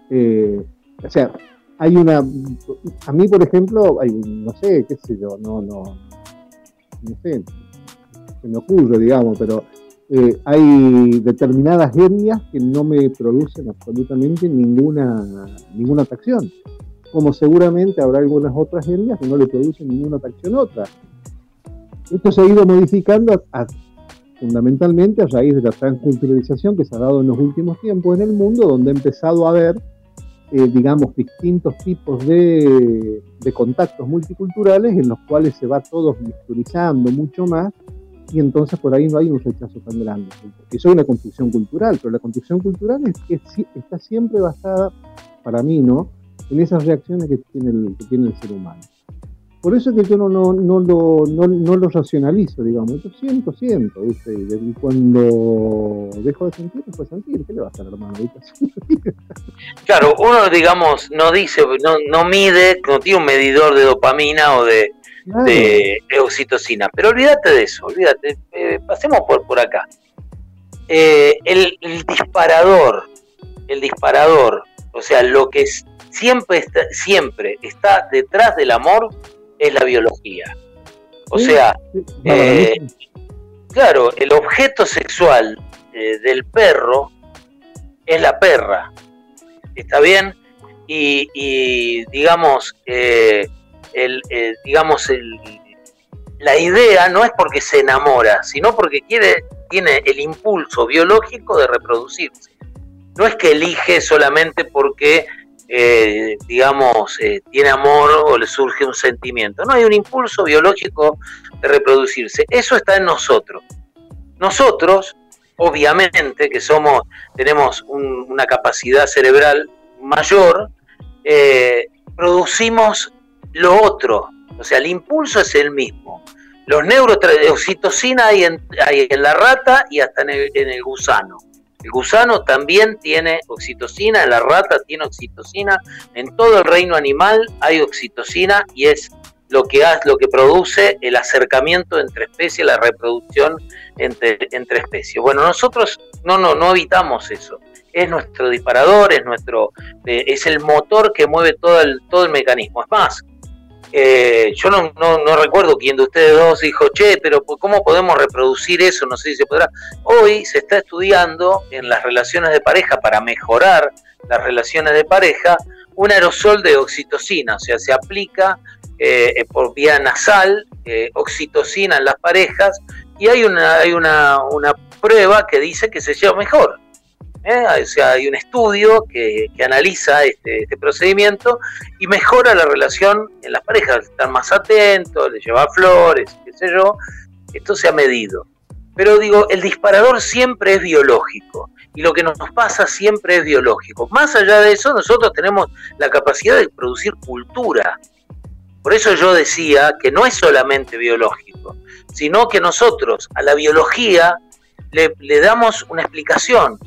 Eh, o sea, hay una. A mí, por ejemplo, no sé, qué sé yo, no, no. No sé, se me ocurre, digamos, pero eh, hay determinadas etnias que no me producen absolutamente ninguna, ninguna atracción, como seguramente habrá algunas otras etnias que no le producen ninguna atracción a otra. Esto se ha ido modificando fundamentalmente a raíz de la transculturalización que se ha dado en los últimos tiempos en el mundo, donde ha empezado a haber, eh, digamos, distintos tipos de, de, contactos multiculturales en los cuales se va todo mixturizando mucho más y entonces por ahí no hay un rechazo tan grande. Eso es una construcción cultural, pero la construcción cultural es que está siempre basada, para mí, ¿no? En esas reacciones que tiene el, que tiene el ser humano. por eso es que yo no, no, no, lo, no, no lo racionalizo, digamos. Yo siento, siento, ¿viste? Y cuando dejo de sentir, pues sentir. ¿Qué le va a hacer, hermano? claro, uno, digamos, no dice, no, no mide, no tiene un medidor de dopamina o de, de oxitocina. Pero olvídate de eso, olvídate. Eh, pasemos por, por acá. Eh, el, disparador, el disparador, o sea, lo que siempre está, siempre está detrás del amor es la biología. O sea, eh, claro, el objeto sexual del perro es la perra, ¿está bien? Y, digamos, el, digamos el, la idea no es porque se enamora, sino porque quiere, tiene el impulso biológico de reproducirse. No es que elige solamente porque, eh, digamos, eh, tiene amor o le surge un sentimiento. No, hay un impulso biológico de reproducirse. Eso está en nosotros. Nosotros, obviamente, que somos, tenemos una capacidad cerebral mayor, eh, producimos lo otro, o sea, el impulso es el mismo. Los neurotransmitores, hay en, hay en la rata y hasta en el, gusano. El gusano también tiene oxitocina, la rata tiene oxitocina, en todo el reino animal hay oxitocina y es lo que hace, lo que produce el acercamiento entre especies, la reproducción entre, especies. Bueno, nosotros no, no, no evitamos eso. Es nuestro disparador, es nuestro, eh, es el motor que mueve todo el, todo el mecanismo. Es más, eh, yo no, no, recuerdo quién de ustedes dos dijo, che, pero ¿cómo podemos reproducir eso? No sé si se podrá. Hoy se está estudiando en las relaciones de pareja para mejorar las relaciones de pareja un aerosol de oxitocina, o sea, se aplica eh, por vía nasal eh, oxitocina en las parejas y hay una, hay una, una prueba que dice que se lleva mejor. ¿Eh? O sea, hay un estudio que, analiza este, este, procedimiento y mejora la relación en las parejas, están más atentos, les lleva flores, qué sé yo, esto se ha medido. Pero digo, el disparador siempre es biológico y lo que nos pasa siempre es biológico. Más allá de eso, nosotros tenemos la capacidad de producir cultura. Por eso yo decía que no es solamente biológico, sino que nosotros a la biología le, le damos una explicación,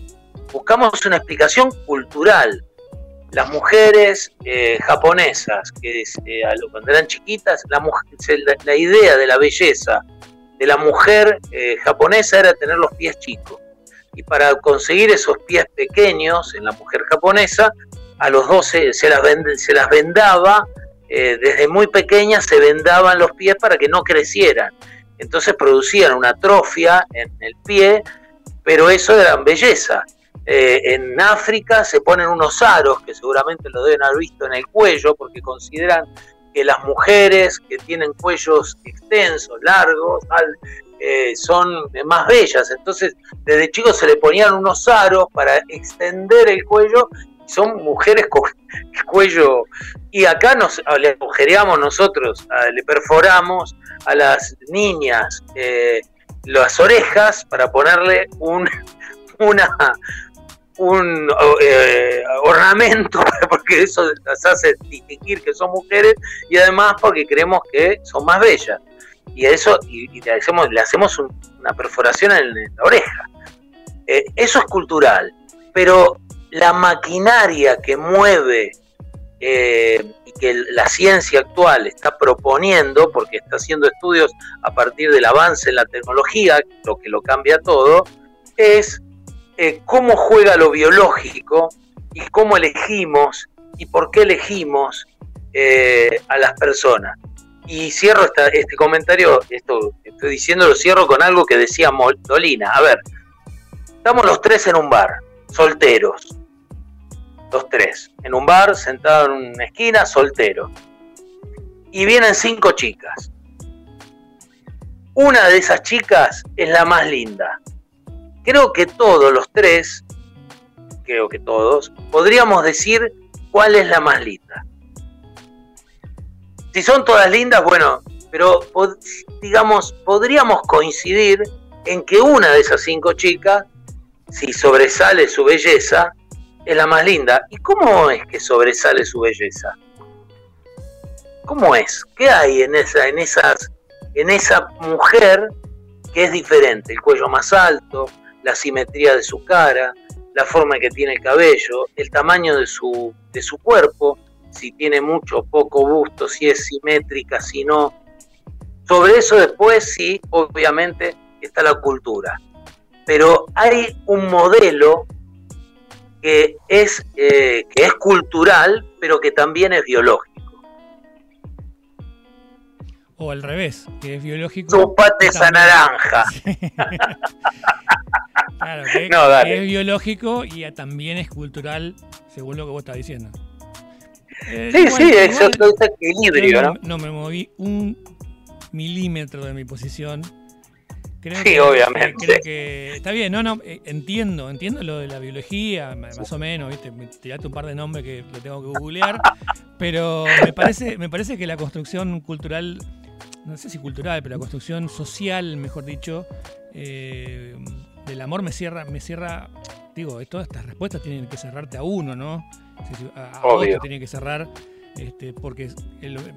buscamos una explicación cultural. Las mujeres eh, japonesas, que eh, cuando eran chiquitas, la, la, idea de la belleza de la mujer eh, japonesa era tener los pies chicos. Y para conseguir esos pies pequeños en la mujer japonesa, a los 12 se las, se las vendaba, desde muy pequeñas se vendaban los pies para que no crecieran. Entonces producían una atrofia en el pie, pero eso era belleza. Eh, en África se ponen unos aros, que seguramente lo deben haber visto en el cuello, porque consideran que las mujeres que tienen cuellos extensos, largos, eh, son más bellas. Entonces, desde chicos se le ponían unos aros para extender el cuello. Son mujeres con cuello. Y acá nos le agujereamos nosotros, le perforamos a las niñas eh, las orejas para ponerle un, una, un eh, ornamento, porque eso las hace distinguir que son mujeres, y además porque creemos que son más bellas. Y a eso y, le hacemos, le hacemos una perforación en, la oreja. Eh, eso es cultural, pero la maquinaria que mueve eh, y que la ciencia actual está proponiendo, porque está haciendo estudios a partir del avance en la tecnología, lo que lo cambia todo, es eh, cómo juega lo biológico y cómo elegimos y por qué elegimos eh, a las personas. Y cierro este comentario, esto estoy diciendo, lo cierro con algo que decía Dolina. A ver, estamos los tres en un bar, solteros. Los tres, en un bar, sentados en una esquina, solteros. Y vienen cinco chicas. Una de esas chicas es la más linda creo que todos los tres, creo que todos, podríamos decir cuál es la más linda. Si son todas lindas, bueno, pero digamos, podríamos coincidir en que una de esas cinco chicas, si sobresale su belleza, es la más linda. ¿Y cómo es que sobresale su belleza? ¿Cómo es? ¿Qué hay en esa, en esas, en esa mujer que es diferente? El cuello más alto, la simetría de su cara, la forma que tiene el cabello, el tamaño de su, de su cuerpo, si tiene mucho o poco busto, si es simétrica, si no. Sobre eso después sí, obviamente, está la cultura. Pero hay un modelo que es, eh, que es cultural, pero que también es biológico. O al revés, que es biológico. Chupate esa naranja. claro, que, es biológico y también es cultural, según lo que vos estás diciendo. Eh, sí, sí, eso es equilibrio, ¿no? No me moví un milímetro de mi posición. Creo sí, obviamente. Creo que está bien, no, no, eh, entiendo, entiendo lo de la biología, más o menos, viste, me tiraste un par de nombres que lo tengo que googlear, pero me parece, me parece que la construcción cultural, no sé si cultural, pero la construcción social, mejor dicho, eh, del amor me cierra, me cierra, digo, todas estas respuestas tienen que cerrarte a uno, ¿no? A, vos te tiene que cerrar. Este, porque,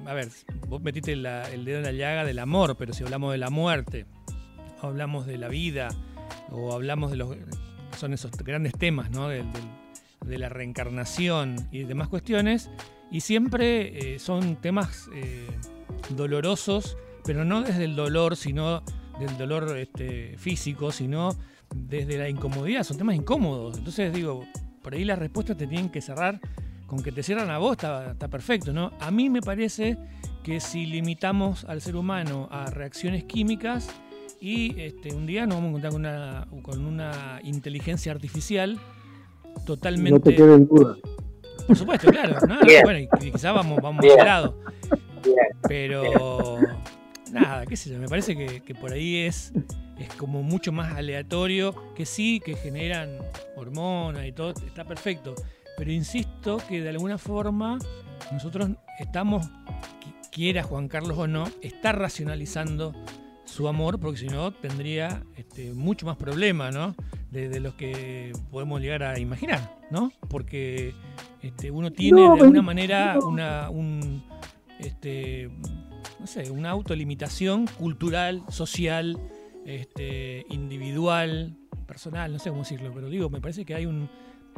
a ver, vos metiste el dedo en la llaga del amor, pero si hablamos de la muerte, hablamos de la vida, o hablamos de los son esos grandes temas, ¿no? De, la reencarnación y demás cuestiones, y siempre eh, son temas eh, dolorosos, pero no desde el dolor, sino del dolor este, físico, sino desde la incomodidad, son temas incómodos. Entonces digo, por ahí las respuestas te tienen que cerrar con que te cierran a vos, está, perfecto, ¿no? A mí me parece que si limitamos al ser humano a reacciones químicas y este, un día nos vamos a encontrar con una, con una inteligencia artificial totalmente... No te queden. Por supuesto, claro. ¿no? Bueno, y quizás vamos, vamos a lado. Pero nada, qué sé yo, me parece que, por ahí es, es como mucho más aleatorio, que sí, que generan hormonas y todo, está perfecto. Pero insisto que de alguna forma nosotros estamos, quiera Juan Carlos o no, está racionalizando su amor, porque si no tendría este, mucho más problemas, ¿no? De, los que podemos llegar a imaginar, ¿no? Porque este, uno tiene de alguna manera una, un, este, no sé, una autolimitación cultural, social, este, individual, personal, no sé cómo decirlo, pero digo, me parece que hay un,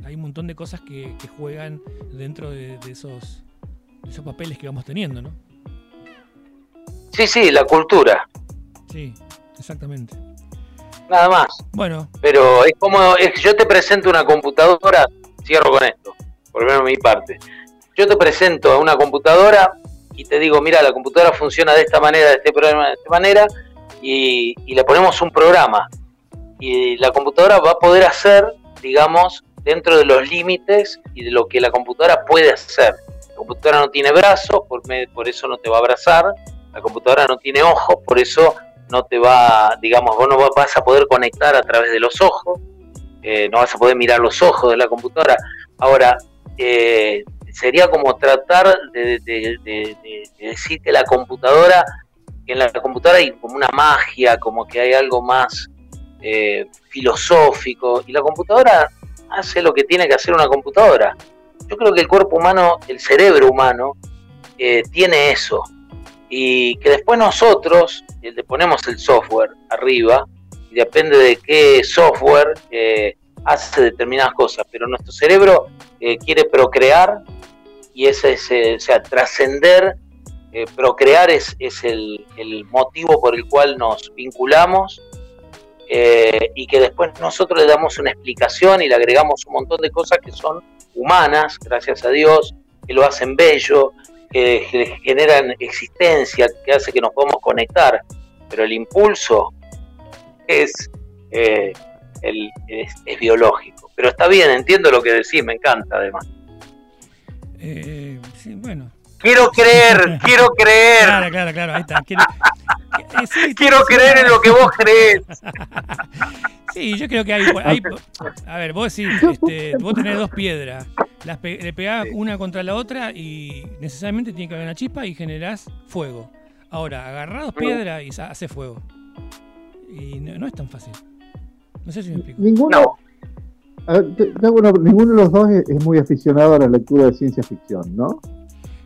hay un montón de cosas que, juegan dentro de, esos, esos papeles que vamos teniendo, ¿no? Sí, sí, la cultura. Sí, exactamente. Nada más. Bueno. Pero es como, yo te presento una computadora, cierro con esto, por lo menos mi parte. Yo te presento a una computadora y te digo, mira, la computadora funciona de esta manera, de este programa, de esta manera, y, le ponemos un programa. Y la computadora va a poder hacer, digamos, dentro de los límites y de lo que la computadora puede hacer. La computadora no tiene brazos, por, por eso no te va a abrazar. La computadora no tiene ojos, por eso no te va, digamos, vos no vas a poder conectar a través de los ojos, eh, no vas a poder mirar los ojos de la computadora. Ahora, eh, sería como tratar de, decir que la computadora, que en la computadora hay como una magia, como que hay algo más eh, filosófico, y la computadora hace lo que tiene que hacer una computadora. Yo creo que el cuerpo humano, el cerebro humano, eh, tiene eso, y que después nosotros eh, le ponemos el software arriba, y depende de qué software hace determinadas cosas, pero nuestro cerebro quiere procrear y ese es, eh, o sea, trascender, eh, procrear es, es el, motivo por el cual nos vinculamos eh, y que después nosotros le damos una explicación y le agregamos un montón de cosas que son humanas, gracias a Dios, que lo hacen bello, que, generan existencia, que hace que nos podamos conectar, pero el impulso es, el, es biológico. Pero está bien, entiendo lo que decís, me encanta además. Eh, sí, bueno. Quiero creer, quiero creer. Claro, claro, claro, ahí está. Quiero, eh, quiero creer en lo que vos crees. sí, yo creo que hay, a ver, vos decís, este, vos tenés dos piedras, las le pegás una contra la otra y necesariamente tiene que haber una chispa y generás fuego. Ahora, agarrá dos piedras y hace fuego. Y no, es tan fácil. No sé si me explico. Ninguno, ninguno de los dos es, muy aficionado a la lectura de ciencia ficción, ¿no?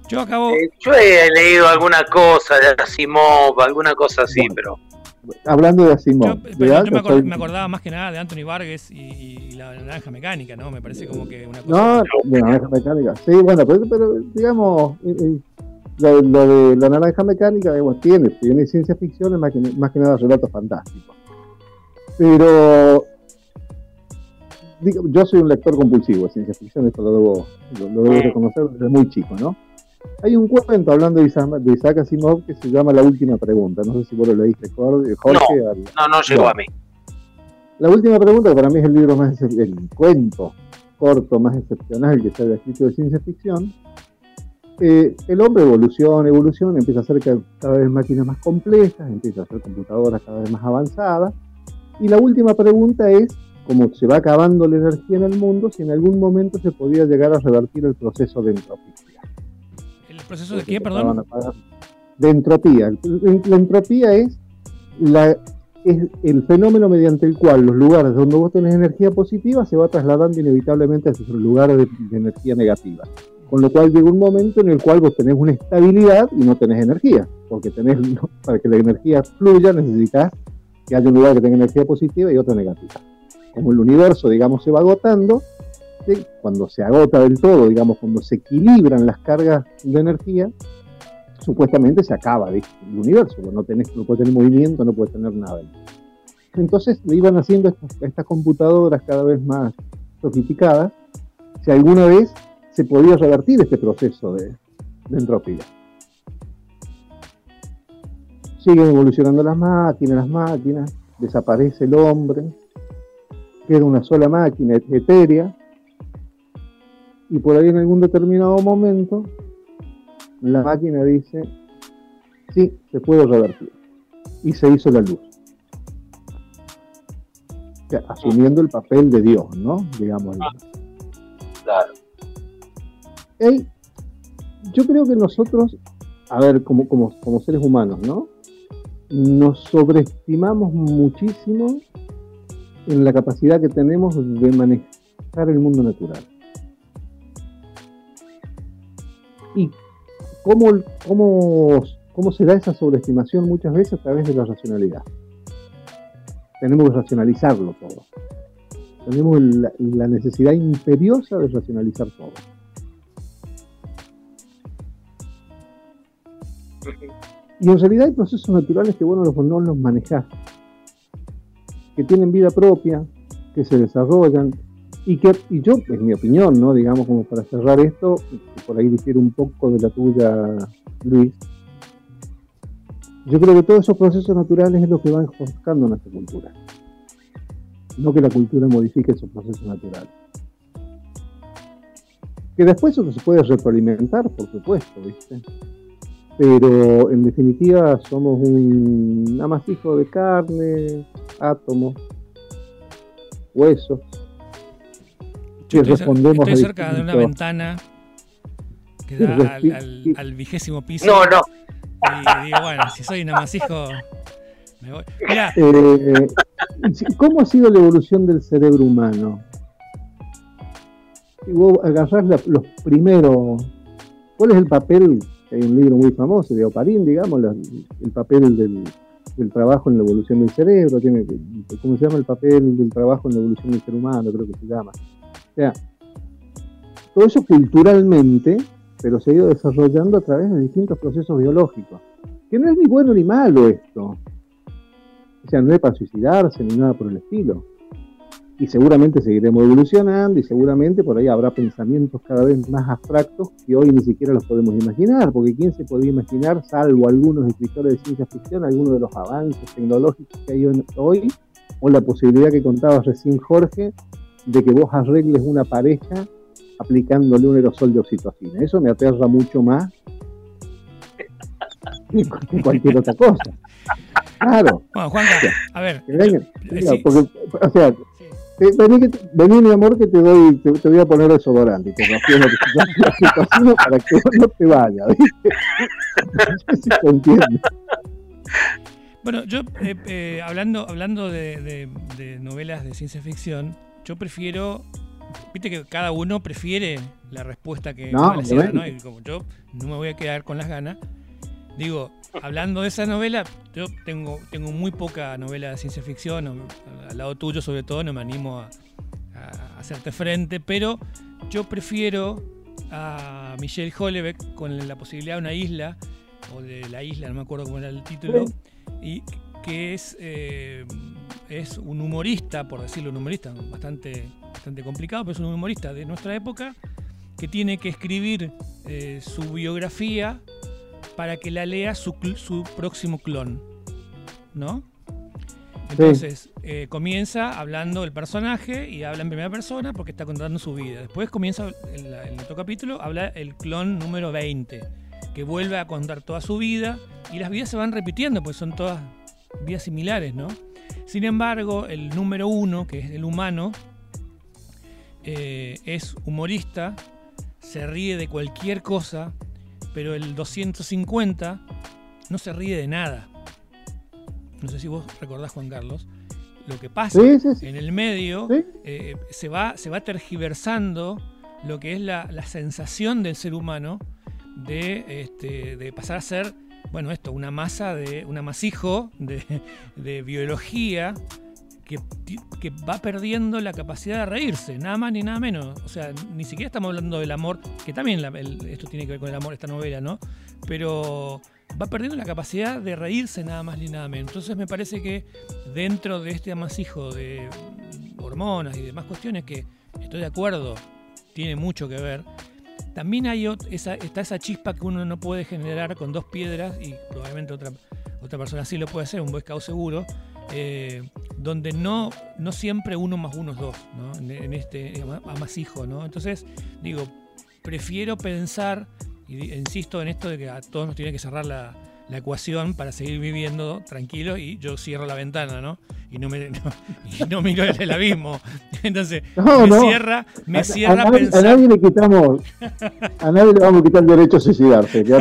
Yo acabo. Eh, yo he leído alguna cosa de Asimov, alguna cosa así, pero. Hablando de Asimov. Yo, yo me, acordaba más que nada de Anthony Vargas y, la naranja mecánica, ¿no? Me parece como que una cosa. No, de la naranja mecánica. Sí, bueno, pero, pero digamos. Lo, de la naranja mecánica, digamos, tiene, tiene ciencia ficción, más que, más que nada relatos fantásticos. Pero yo soy un lector compulsivo de ciencia ficción, esto lo debo, lo, debo reconocer desde muy chico, ¿no? Hay un cuento hablando de Isaac, Asimov que se llama La Última Pregunta. No sé si vos lo leíste, Jorge. no, no, llegó a mí. La Última Pregunta, que para mí es el libro más, el cuento corto más excepcional que se haya escrito de ciencia ficción. Eh, el hombre evoluciona, evoluciona, empieza a hacer cada vez máquinas más complejas, empieza a hacer computadoras cada vez más avanzadas. Y la última pregunta es, como se va acabando la energía en el mundo, si en algún momento se podía llegar a revertir el proceso de entropía. ¿El proceso de qué, perdón? De entropía. La entropía es, la, es el fenómeno mediante el cual los lugares donde vos tenés energía positiva se va trasladando inevitablemente a esos lugares de, energía negativa. Con lo cual llega un momento en el cual vos tenés una estabilidad y no tenés energía, porque tenés, para que la energía fluya necesitas que haya un lugar que tenga energía positiva y otro negativa como el universo, digamos, se va agotando, cuando se agota del todo, digamos, cuando se equilibran las cargas de energía, supuestamente se acaba el universo, no, tenés, puede tener movimiento, no puede tener nada. Entonces iban haciendo estas, computadoras cada vez más sofisticadas, si alguna vez se podía revertir este proceso de entropía. Siguen evolucionando las máquinas, las máquinas, desaparece el hombre, queda una sola máquina etérea, y por ahí en algún determinado momento la máquina dice, sí, se puede revertir. Y se hizo la luz. asumiendo el papel de Dios, ¿no? Digamos. Claro. yo creo que nosotros, a ver, como, como, como seres humanos, ¿no? Nos sobreestimamos muchísimo en la capacidad que tenemos de manejar el mundo natural. ¿Y cómo, cómo, cómo se da esa sobreestimación muchas veces a través de la racionalidad? Tenemos que racionalizarlo todo. Tenemos la, necesidad imperiosa de racionalizar todo. Y en realidad hay procesos naturales que bueno, no los manejás que tienen vida propia, que se desarrollan y que, y yo, en mi opinión, ¿no? digamos como para cerrar esto, por ahí difiere un poco de la tuya, Luis, yo creo que todos esos procesos naturales es lo que van buscando nuestra cultura. No que la cultura modifique esos procesos naturales. Que después eso se puede retroalimentar, por supuesto, ¿viste? Pero en definitiva somos un amasijo de carne, átomos, huesos. Yo estoy, respondemos estoy cerca de una ventana que da al, vigésimo piso. No, no. Y digo, bueno, si soy un amasijo, me voy. Mirá. Eh, ¿Cómo ha sido la evolución del cerebro humano? Si vos agarrás los primeros. ¿Cuál es el papel? Hay un libro muy famoso de Oparín, digamos, el papel del, el trabajo en la evolución del cerebro, tiene, ¿cómo se llama el papel del trabajo en la evolución del ser humano? Creo que se llama. O sea, todo eso culturalmente, pero se ha ido desarrollando a través de distintos procesos biológicos. Que no es ni bueno ni malo esto. O sea, no es para suicidarse ni nada por el estilo y seguramente seguiremos evolucionando y seguramente por ahí habrá pensamientos cada vez más abstractos que hoy ni siquiera los podemos imaginar, porque ¿quién se podía imaginar, salvo algunos escritores de ciencia ficción, algunos de los avances tecnológicos que hay hoy, o la posibilidad que contaba recién Jorge, de que vos arregles una pareja aplicándole un aerosol de oxitocina? Eso me aterra mucho más que cualquier otra cosa. Claro. Bueno, Juan, a ver. porque, o sea, Vení, vení, mi amor, que te doy, te, voy a poner desodorante te raciono la situación para que no te vayas, ¿viste? entiende. Bueno, yo, eh, eh, hablando, hablando de, novelas de ciencia ficción, yo prefiero viste que cada uno prefiere la respuesta que No, le. ¿no? Y como yo no me voy a quedar con las ganas, digo, hablando de esa novela, yo tengo, tengo muy poca novela de ciencia ficción, o- al lado tuyo sobre todo, no me animo a, a hacerte frente, pero yo prefiero a Michelle Houellebecq con la posibilidad de una isla, o de la isla, no me acuerdo cómo era el título, y que es, eh, es un humorista, por decirlo, un humorista bastante, bastante complicado, pero es un humorista de nuestra época que tiene que escribir eh, su biografía para que la lea su, su próximo clon, ¿no? Entonces, eh, comienza hablando del personaje y habla en primera persona porque está contando su vida. Después comienza en, la- en otro capítulo, habla el clon número 20, que vuelve a contar toda su vida y las vidas se van repitiendo, pues son todas vidas similares, ¿no? Sin embargo, el número uno, que es el humano, eh, es humorista, se ríe de cualquier cosa, pero el 250 no se ríe de nada. No sé si vos recordás, Juan Carlos. Lo que pasa Sí, sí, sí. en el medio eh, se, va, se va tergiversando lo que es la, la sensación del ser humano de, este, de pasar a ser, bueno, esto, una masa de, un amasijo de, de biología que, va perdiendo la capacidad de reírse, nada más ni nada menos. O sea, ni siquiera estamos hablando del amor, que también esto tiene que ver con el amor, esta novela, ¿no? Pero va perdiendo la capacidad de reírse nada más ni nada menos. Entonces me parece que dentro de este amasijo de hormonas y demás cuestiones que estoy de acuerdo, tiene mucho que ver, también hay esa, está esa chispa que uno no puede generar con dos piedras y probablemente otra, otra persona sí lo puede hacer, un Boy Scout seguro, eh, donde no, no siempre uno más uno es dos, ¿no? en, en este ama- amasijo. ¿no? Entonces, digo, prefiero pensar, y insisto en esto de que a todos nos tiene que cerrar la, la ecuación para seguir viviendo tranquilos y yo cierro la ventana, ¿no? Y no, me, no, y no miro el, el abismo. Entonces, No, me no. cierra, me A- cierra a, nadie, a nadie le quitamos, a nadie le vamos a quitar el derecho a suicidarse.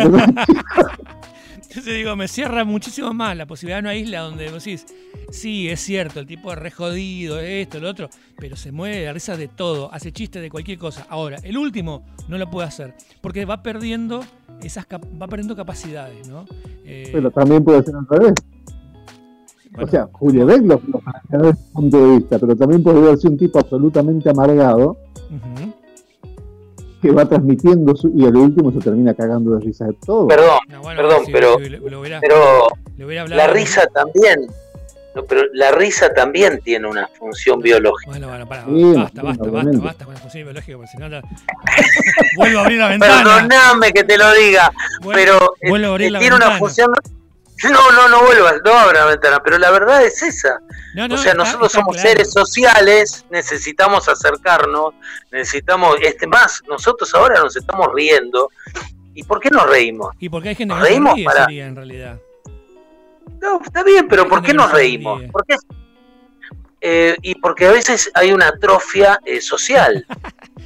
Entonces digo, me cierra muchísimo más la posibilidad de una isla donde vos decís, sí, es cierto, el tipo es re jodido, esto, lo otro, pero se mueve de risa de todo, hace chistes de cualquier cosa. Ahora, el último no lo puede hacer, porque va perdiendo esas va perdiendo capacidades, ¿no? Eh, Pero también puede ser al revés. bueno, o sea, Julio Beck lo, lo desde punto de vista, pero también puede verse un tipo absolutamente amargado ujú. Que va transmitiendo su, y al último se termina cagando de risa de todo. Perdón, No, bueno, Perdón, si- pero- lo hubiera, pero hubiera hablado- la risa también, no, pero la risa también tiene una función biológica. Bueno, bueno, pará, Sí, basta, sí, basta, basta, basta con la función biológica, porque si no la... vuelvo a abrir la ventana. Perdóname que te lo diga, Vuelvo- pero vuelvo a abrir eh, la tiene una ventana. función. No, no, no vuelvas, no abra la ventana, pero la verdad es esa. No, no, o sea, está- nosotros está somos claro. seres sociales, necesitamos acercarnos, necesitamos, este más, nosotros ahora nos estamos riendo. ¿Y por qué nos reímos? Y porque hay gente que Nos reímos ríe, para- sería en realidad. No, está bien, pero ¿por qué nos reímos? ¿Por qué? Eh, y porque a veces hay una atrofia eh, social.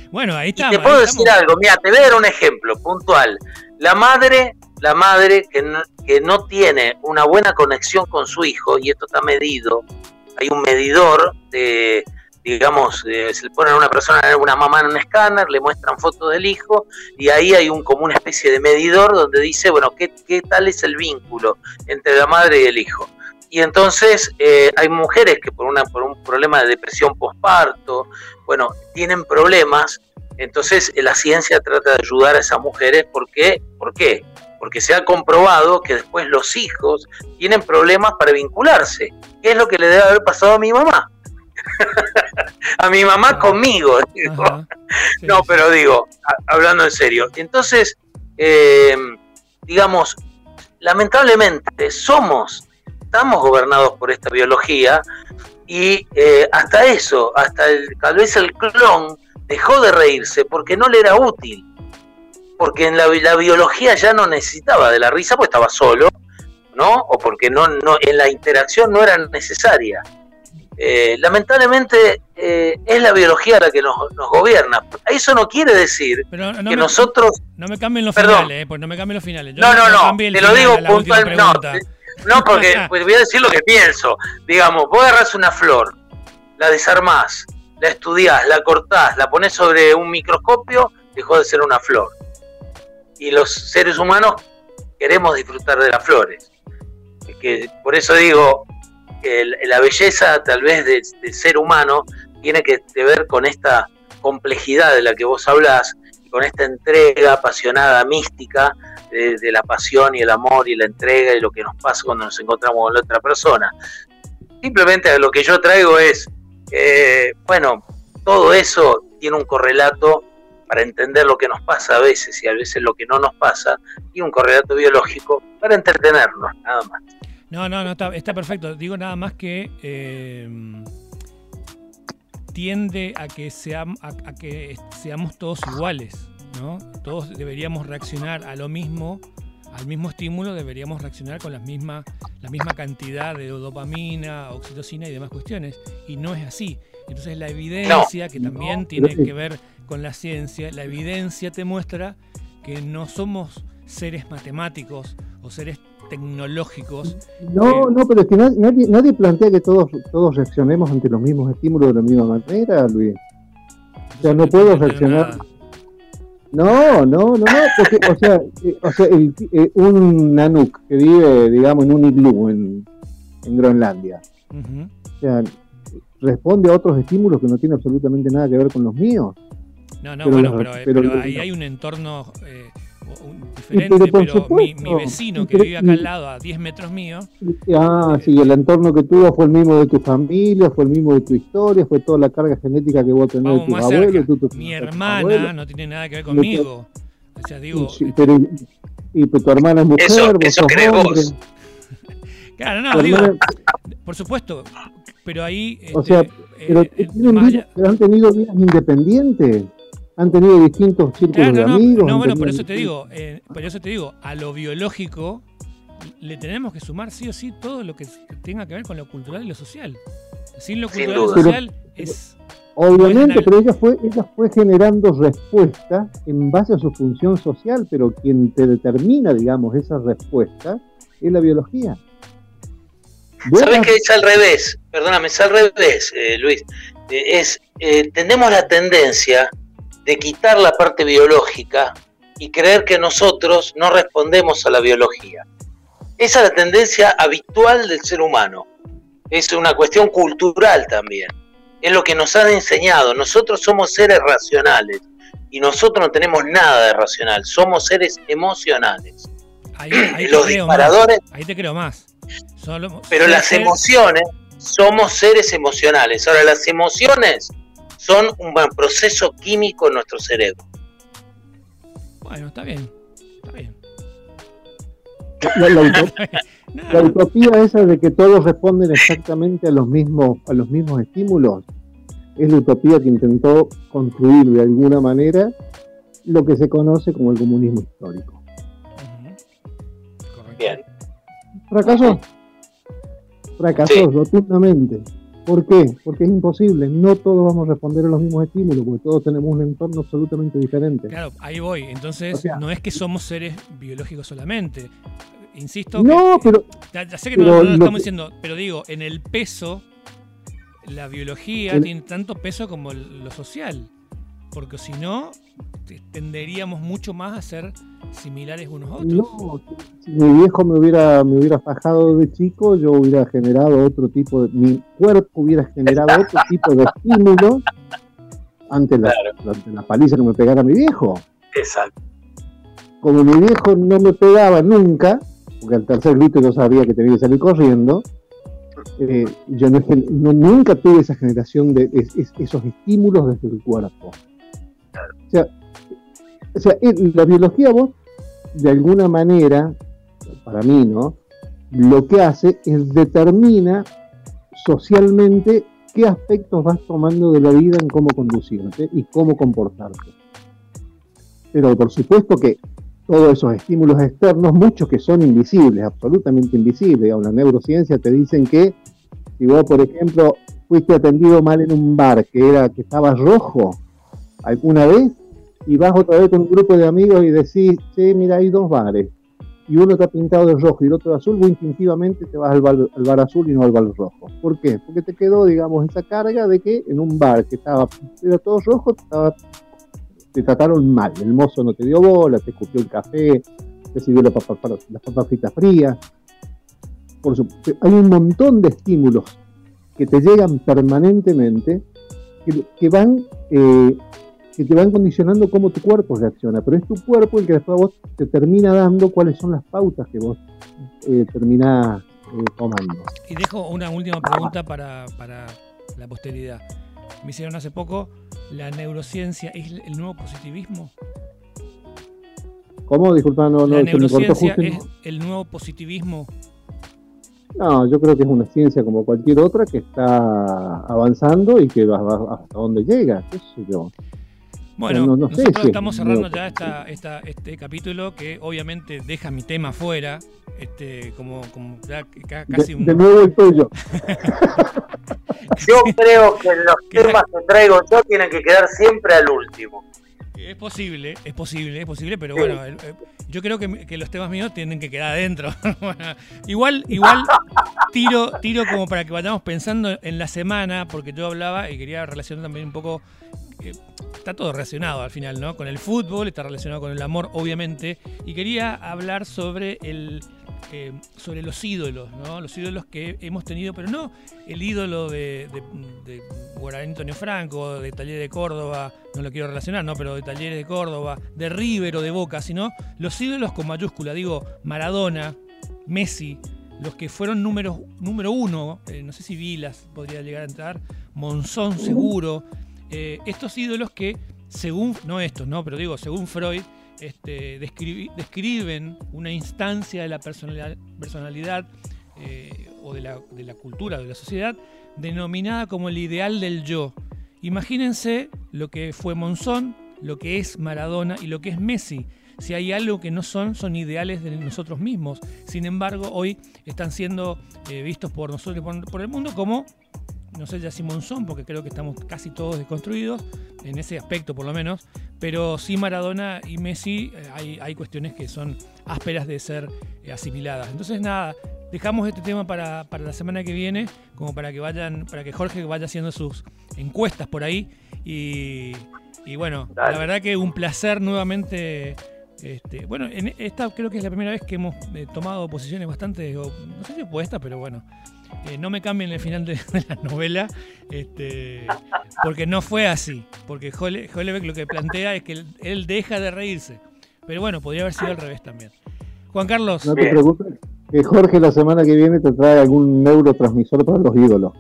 Bueno, ahí Y está. te puedo decir algo, mira, te voy a dar un ejemplo puntual. La madre, la madre que no, que no tiene una buena conexión con su hijo, y esto está medido, hay un medidor digamos, se le ponen a una persona, a una mamá en un escáner, le muestran fotos del hijo, y ahí hay un como una especie de medidor donde dice, bueno, qué, qué tal es el vínculo entre la madre y el hijo. Y entonces eh, hay mujeres que por, una, por un problema de depresión postparto, bueno, tienen problemas, entonces eh, la ciencia trata de ayudar a esas mujeres. ¿Por qué? ¿Por qué? Porque se ha comprobado que después los hijos tienen problemas para vincularse. ¿Qué es lo que le debe haber pasado a mi mamá? a mi mamá conmigo. digo. Ajá. Sí, No, pero digo, a- hablando en serio. Entonces, eh, digamos, lamentablemente somos, estamos gobernados por esta biología y eh, hasta eso, hasta el, tal vez el clon dejó de reírse porque no le era útil. Porque en la, la biología ya no necesitaba de la risa porque estaba solo, ¿no? O porque no, no, en la interacción no era necesaria. Eh, lamentablemente eh, es la biología la que nos, nos gobierna. Eso no quiere decir Pero no que me, nosotros no me cambien los Perdón. finales, eh, pues no me cambien los finales. Yo No, no, no, te lo digo puntual, no. No, porque pues, voy a decir lo que pienso. Digamos, vos agarrás una flor, la desarmás la estudiás, la cortás, la pones sobre un microscopio, dejó de ser una flor. Y los seres humanos queremos disfrutar de las flores. Que, por eso digo que la belleza tal vez del ser humano tiene que ver con esta complejidad de la que vos hablás, con esta entrega apasionada, mística, de, la pasión y el amor y la entrega y lo que nos pasa cuando nos encontramos con la otra persona. Simplemente lo que yo traigo es, eh, bueno, todo eso tiene un correlato para entender lo que nos pasa a veces y a veces lo que no nos pasa, y un correlato biológico para entretenernos, nada más. No, no, no, está, perfecto. Digo nada más que eh, tiende a que, a, que seamos todos iguales, ¿no? Todos deberíamos reaccionar a lo mismo, al mismo estímulo, deberíamos reaccionar con la misma, la misma cantidad de dopamina, oxitocina y demás cuestiones. Y no es así. Entonces la evidencia, que también tiene que ver con la ciencia, la evidencia te muestra que no somos seres matemáticos o seres tecnológicos. No, no, pero es que nadie, nadie plantea que todos, todos reaccionemos ante los mismos estímulos de la misma manera, Luis. O sea, no puedo reaccionar. No, no, no, no, porque, o sea, eh, o sea eh, un Nanook que vive, digamos, en un iglú en, en Groenlandia, o sea, responde a otros estímulos que no tienen absolutamente nada que ver con los míos. No, no, bueno, pero, ahí hay un entorno eh, diferente, pero, mi, vecino que vive acá al lado, a 10 metros mío. Ah, sí, el entorno que tuvo fue el mismo de tu familia, fue el mismo de tu historia, fue toda la carga genética que vos tenés de tus abuelos. mi hermana no tiene nada que ver conmigo. O sea, digo. Sí, pero, y, pues, tu hermana es mujer, eso, vos eso crees vos. claro, no, digo, por supuesto, pero ahí. o sea, este, pero, eh, pero han tenido vidas independientes han tenido distintos círculos de amigos. No, bueno, por eso te digo, eh, por eso te digo, a lo biológico le tenemos que sumar sí o sí todo lo que tenga que ver con lo cultural y lo social. Sin lo cultural y lo social es. Obviamente, pero ella fue, ella fue generando respuesta en base a su función social, pero quien te determina, digamos, esa respuesta es la biología. ¿Sabes que es al revés? Perdóname, es al revés, eh, Luis. Eh, es, tenemos la tendencia de quitar la parte biológica y creer que nosotros no respondemos a la biología. Esa es la tendencia habitual del ser humano. Es una cuestión cultural también. Es lo que nos han enseñado. Nosotros somos seres racionales y nosotros no tenemos nada de racional. Somos seres emocionales. Ahí, los disparadores. Ahí te creo más. pero las emociones, somos seres emocionales. Ahora, las emociones son un buen proceso químico en nuestro cerebro. Bueno, está bien, está bien. La, utopía, esa de que todos responden exactamente a los mismos a los mismos estímulos es la utopía que intentó construir de alguna manera lo que se conoce como el comunismo histórico. Bien. Fracasó. Fracasó rotundamente. ¿Por qué? Porque es imposible. No todos vamos a responder a los mismos estímulos, porque todos tenemos un entorno absolutamente diferente. Claro, ahí voy. Entonces, no es que somos seres biológicos solamente. Insisto. No, pero. Ya, sé que no, lo estamos diciendo, pero digo, en el peso, la biología tiene tanto peso como lo social. Porque si no, tenderíamos mucho más a ser similares unos a otros. No, si mi viejo me hubiera, me hubiera fajado de chico, yo hubiera generado otro tipo de. Mi cuerpo hubiera generado otro tipo de estímulo ante la, la, paliza que me pegara mi viejo. Exacto. Como mi viejo no me pegaba nunca, porque al tercer grito yo sabía que tenía que salir corriendo, eh, yo no, nunca tuve esa generación de esos estímulos desde el cuerpo. O sea, o sea, la biología vos, de alguna manera, para mí, ¿no? Lo que hace es determina socialmente qué aspectos vas tomando de la vida en cómo conducirte y cómo comportarte. Pero por supuesto que todos esos estímulos externos, muchos que son invisibles, absolutamente invisibles, a la neurociencia te dicen que si vos, por ejemplo, fuiste atendido mal en un bar que era que estaba rojo alguna vez, y vas otra vez con un grupo de amigos y decís, sí, mira, hay dos bares, y uno está pintado de rojo y el otro de azul, vos instintivamente te vas al bar, azul y no al bar rojo. ¿Por qué? Porque te quedó, digamos, esa carga de que en un bar que estaba, era todo rojo, te trataron mal. El mozo no te dio bola, te escupió el café, te sirvió las papas fritas frías. Por supuesto, hay un montón de estímulos que te llegan permanentemente que, van eh, que te van condicionando cómo tu cuerpo reacciona, pero es tu cuerpo el que después vos te termina dando cuáles son las pautas que vos eh, terminás eh, tomando. Y dejo una última pregunta para, la posteridad. Me hicieron hace poco, ¿la neurociencia es el nuevo positivismo? ¿Cómo? Disculpa, no, ¿La neurociencia es el nuevo positivismo? No, yo creo que es una ciencia como cualquier otra que está avanzando y que va, hasta donde llega, qué sé yo. Bueno, nosotros estamos cerrando ya esta, este capítulo que obviamente deja mi tema fuera, este, como, como ya casi un... De nuevo el tuyo. yo creo que los temas que traigo yo tienen que quedar siempre al último. Es posible, es posible, es posible, pero bueno, yo creo que, los temas míos tienen que quedar adentro. igual, igual tiro, tiro como para que vayamos pensando en la semana, porque yo hablaba y quería relacionar también un poco está todo relacionado al final, ¿no? Con el fútbol, está relacionado con el amor, obviamente. Y quería hablar sobre el. Eh, sobre los ídolos, ¿no? Los ídolos que hemos tenido, pero no el ídolo de, de, Antonio Franco, de Talleres de Córdoba, no lo quiero relacionar, ¿no? Pero de Talleres de Córdoba, de River o de Boca, sino los ídolos con mayúscula, digo, Maradona, Messi, los que fueron número, uno, eh, no sé si Vilas podría llegar a entrar, Monzón seguro, eh, estos ídolos que, según, no estos, no, pero digo, según Freud, este, describen una instancia de la personalidad, eh, o de la, cultura, de la sociedad, denominada como el ideal del yo. Imagínense lo que fue Monzón, lo que es Maradona y lo que es Messi. Si hay algo que no son, son ideales de nosotros mismos. Sin embargo, hoy están siendo eh, vistos por nosotros por, el mundo como no sé ya si Monzón, porque creo que estamos casi todos desconstruidos, en ese aspecto por lo menos, pero sí Maradona y Messi eh, hay, cuestiones que son ásperas de ser eh, asimiladas. Entonces nada, dejamos este tema para, la semana que viene, como para que vayan, para que Jorge vaya haciendo sus encuestas por ahí. Y, bueno, la verdad que un placer nuevamente. Este, bueno, en esta creo que es la primera vez que hemos eh, tomado posiciones bastante, no sé si opuestas, pero bueno, eh, no me cambien el final de, la novela, este, porque no fue así. Porque Hollebeck lo que plantea es que él, deja de reírse. Pero bueno, podría haber sido al revés también. Juan Carlos. No te preocupes, que Jorge la semana que viene te trae algún neurotransmisor para los ídolos.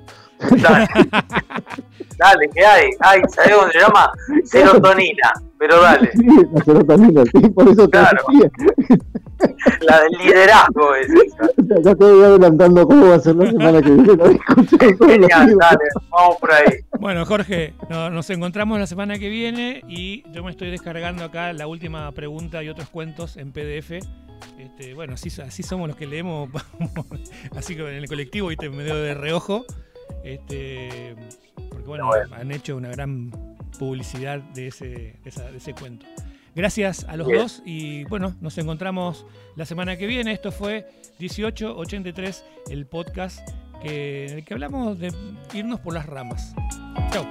Dale, que hay, hay, ¿sabes cómo se llama? Serotonina, pero dale. Sí, la serotonina, sí, por eso te claro. La del liderazgo es esa. Ya, estoy adelantando cómo va a ser la semana que viene. Genial, dale, vamos por ahí. Bueno, Jorge, nos encontramos la semana que viene y yo me estoy descargando acá la última pregunta y otros cuentos en PDF. Este, bueno, así, así somos los que leemos, así que en el colectivo, viste, medio de reojo. Este, porque bueno, han hecho una gran publicidad de ese, de ese cuento. Gracias a los dos y bueno, nos encontramos la semana que viene. Esto fue 1883, el podcast que, en el que hablamos de irnos por las ramas. Chao.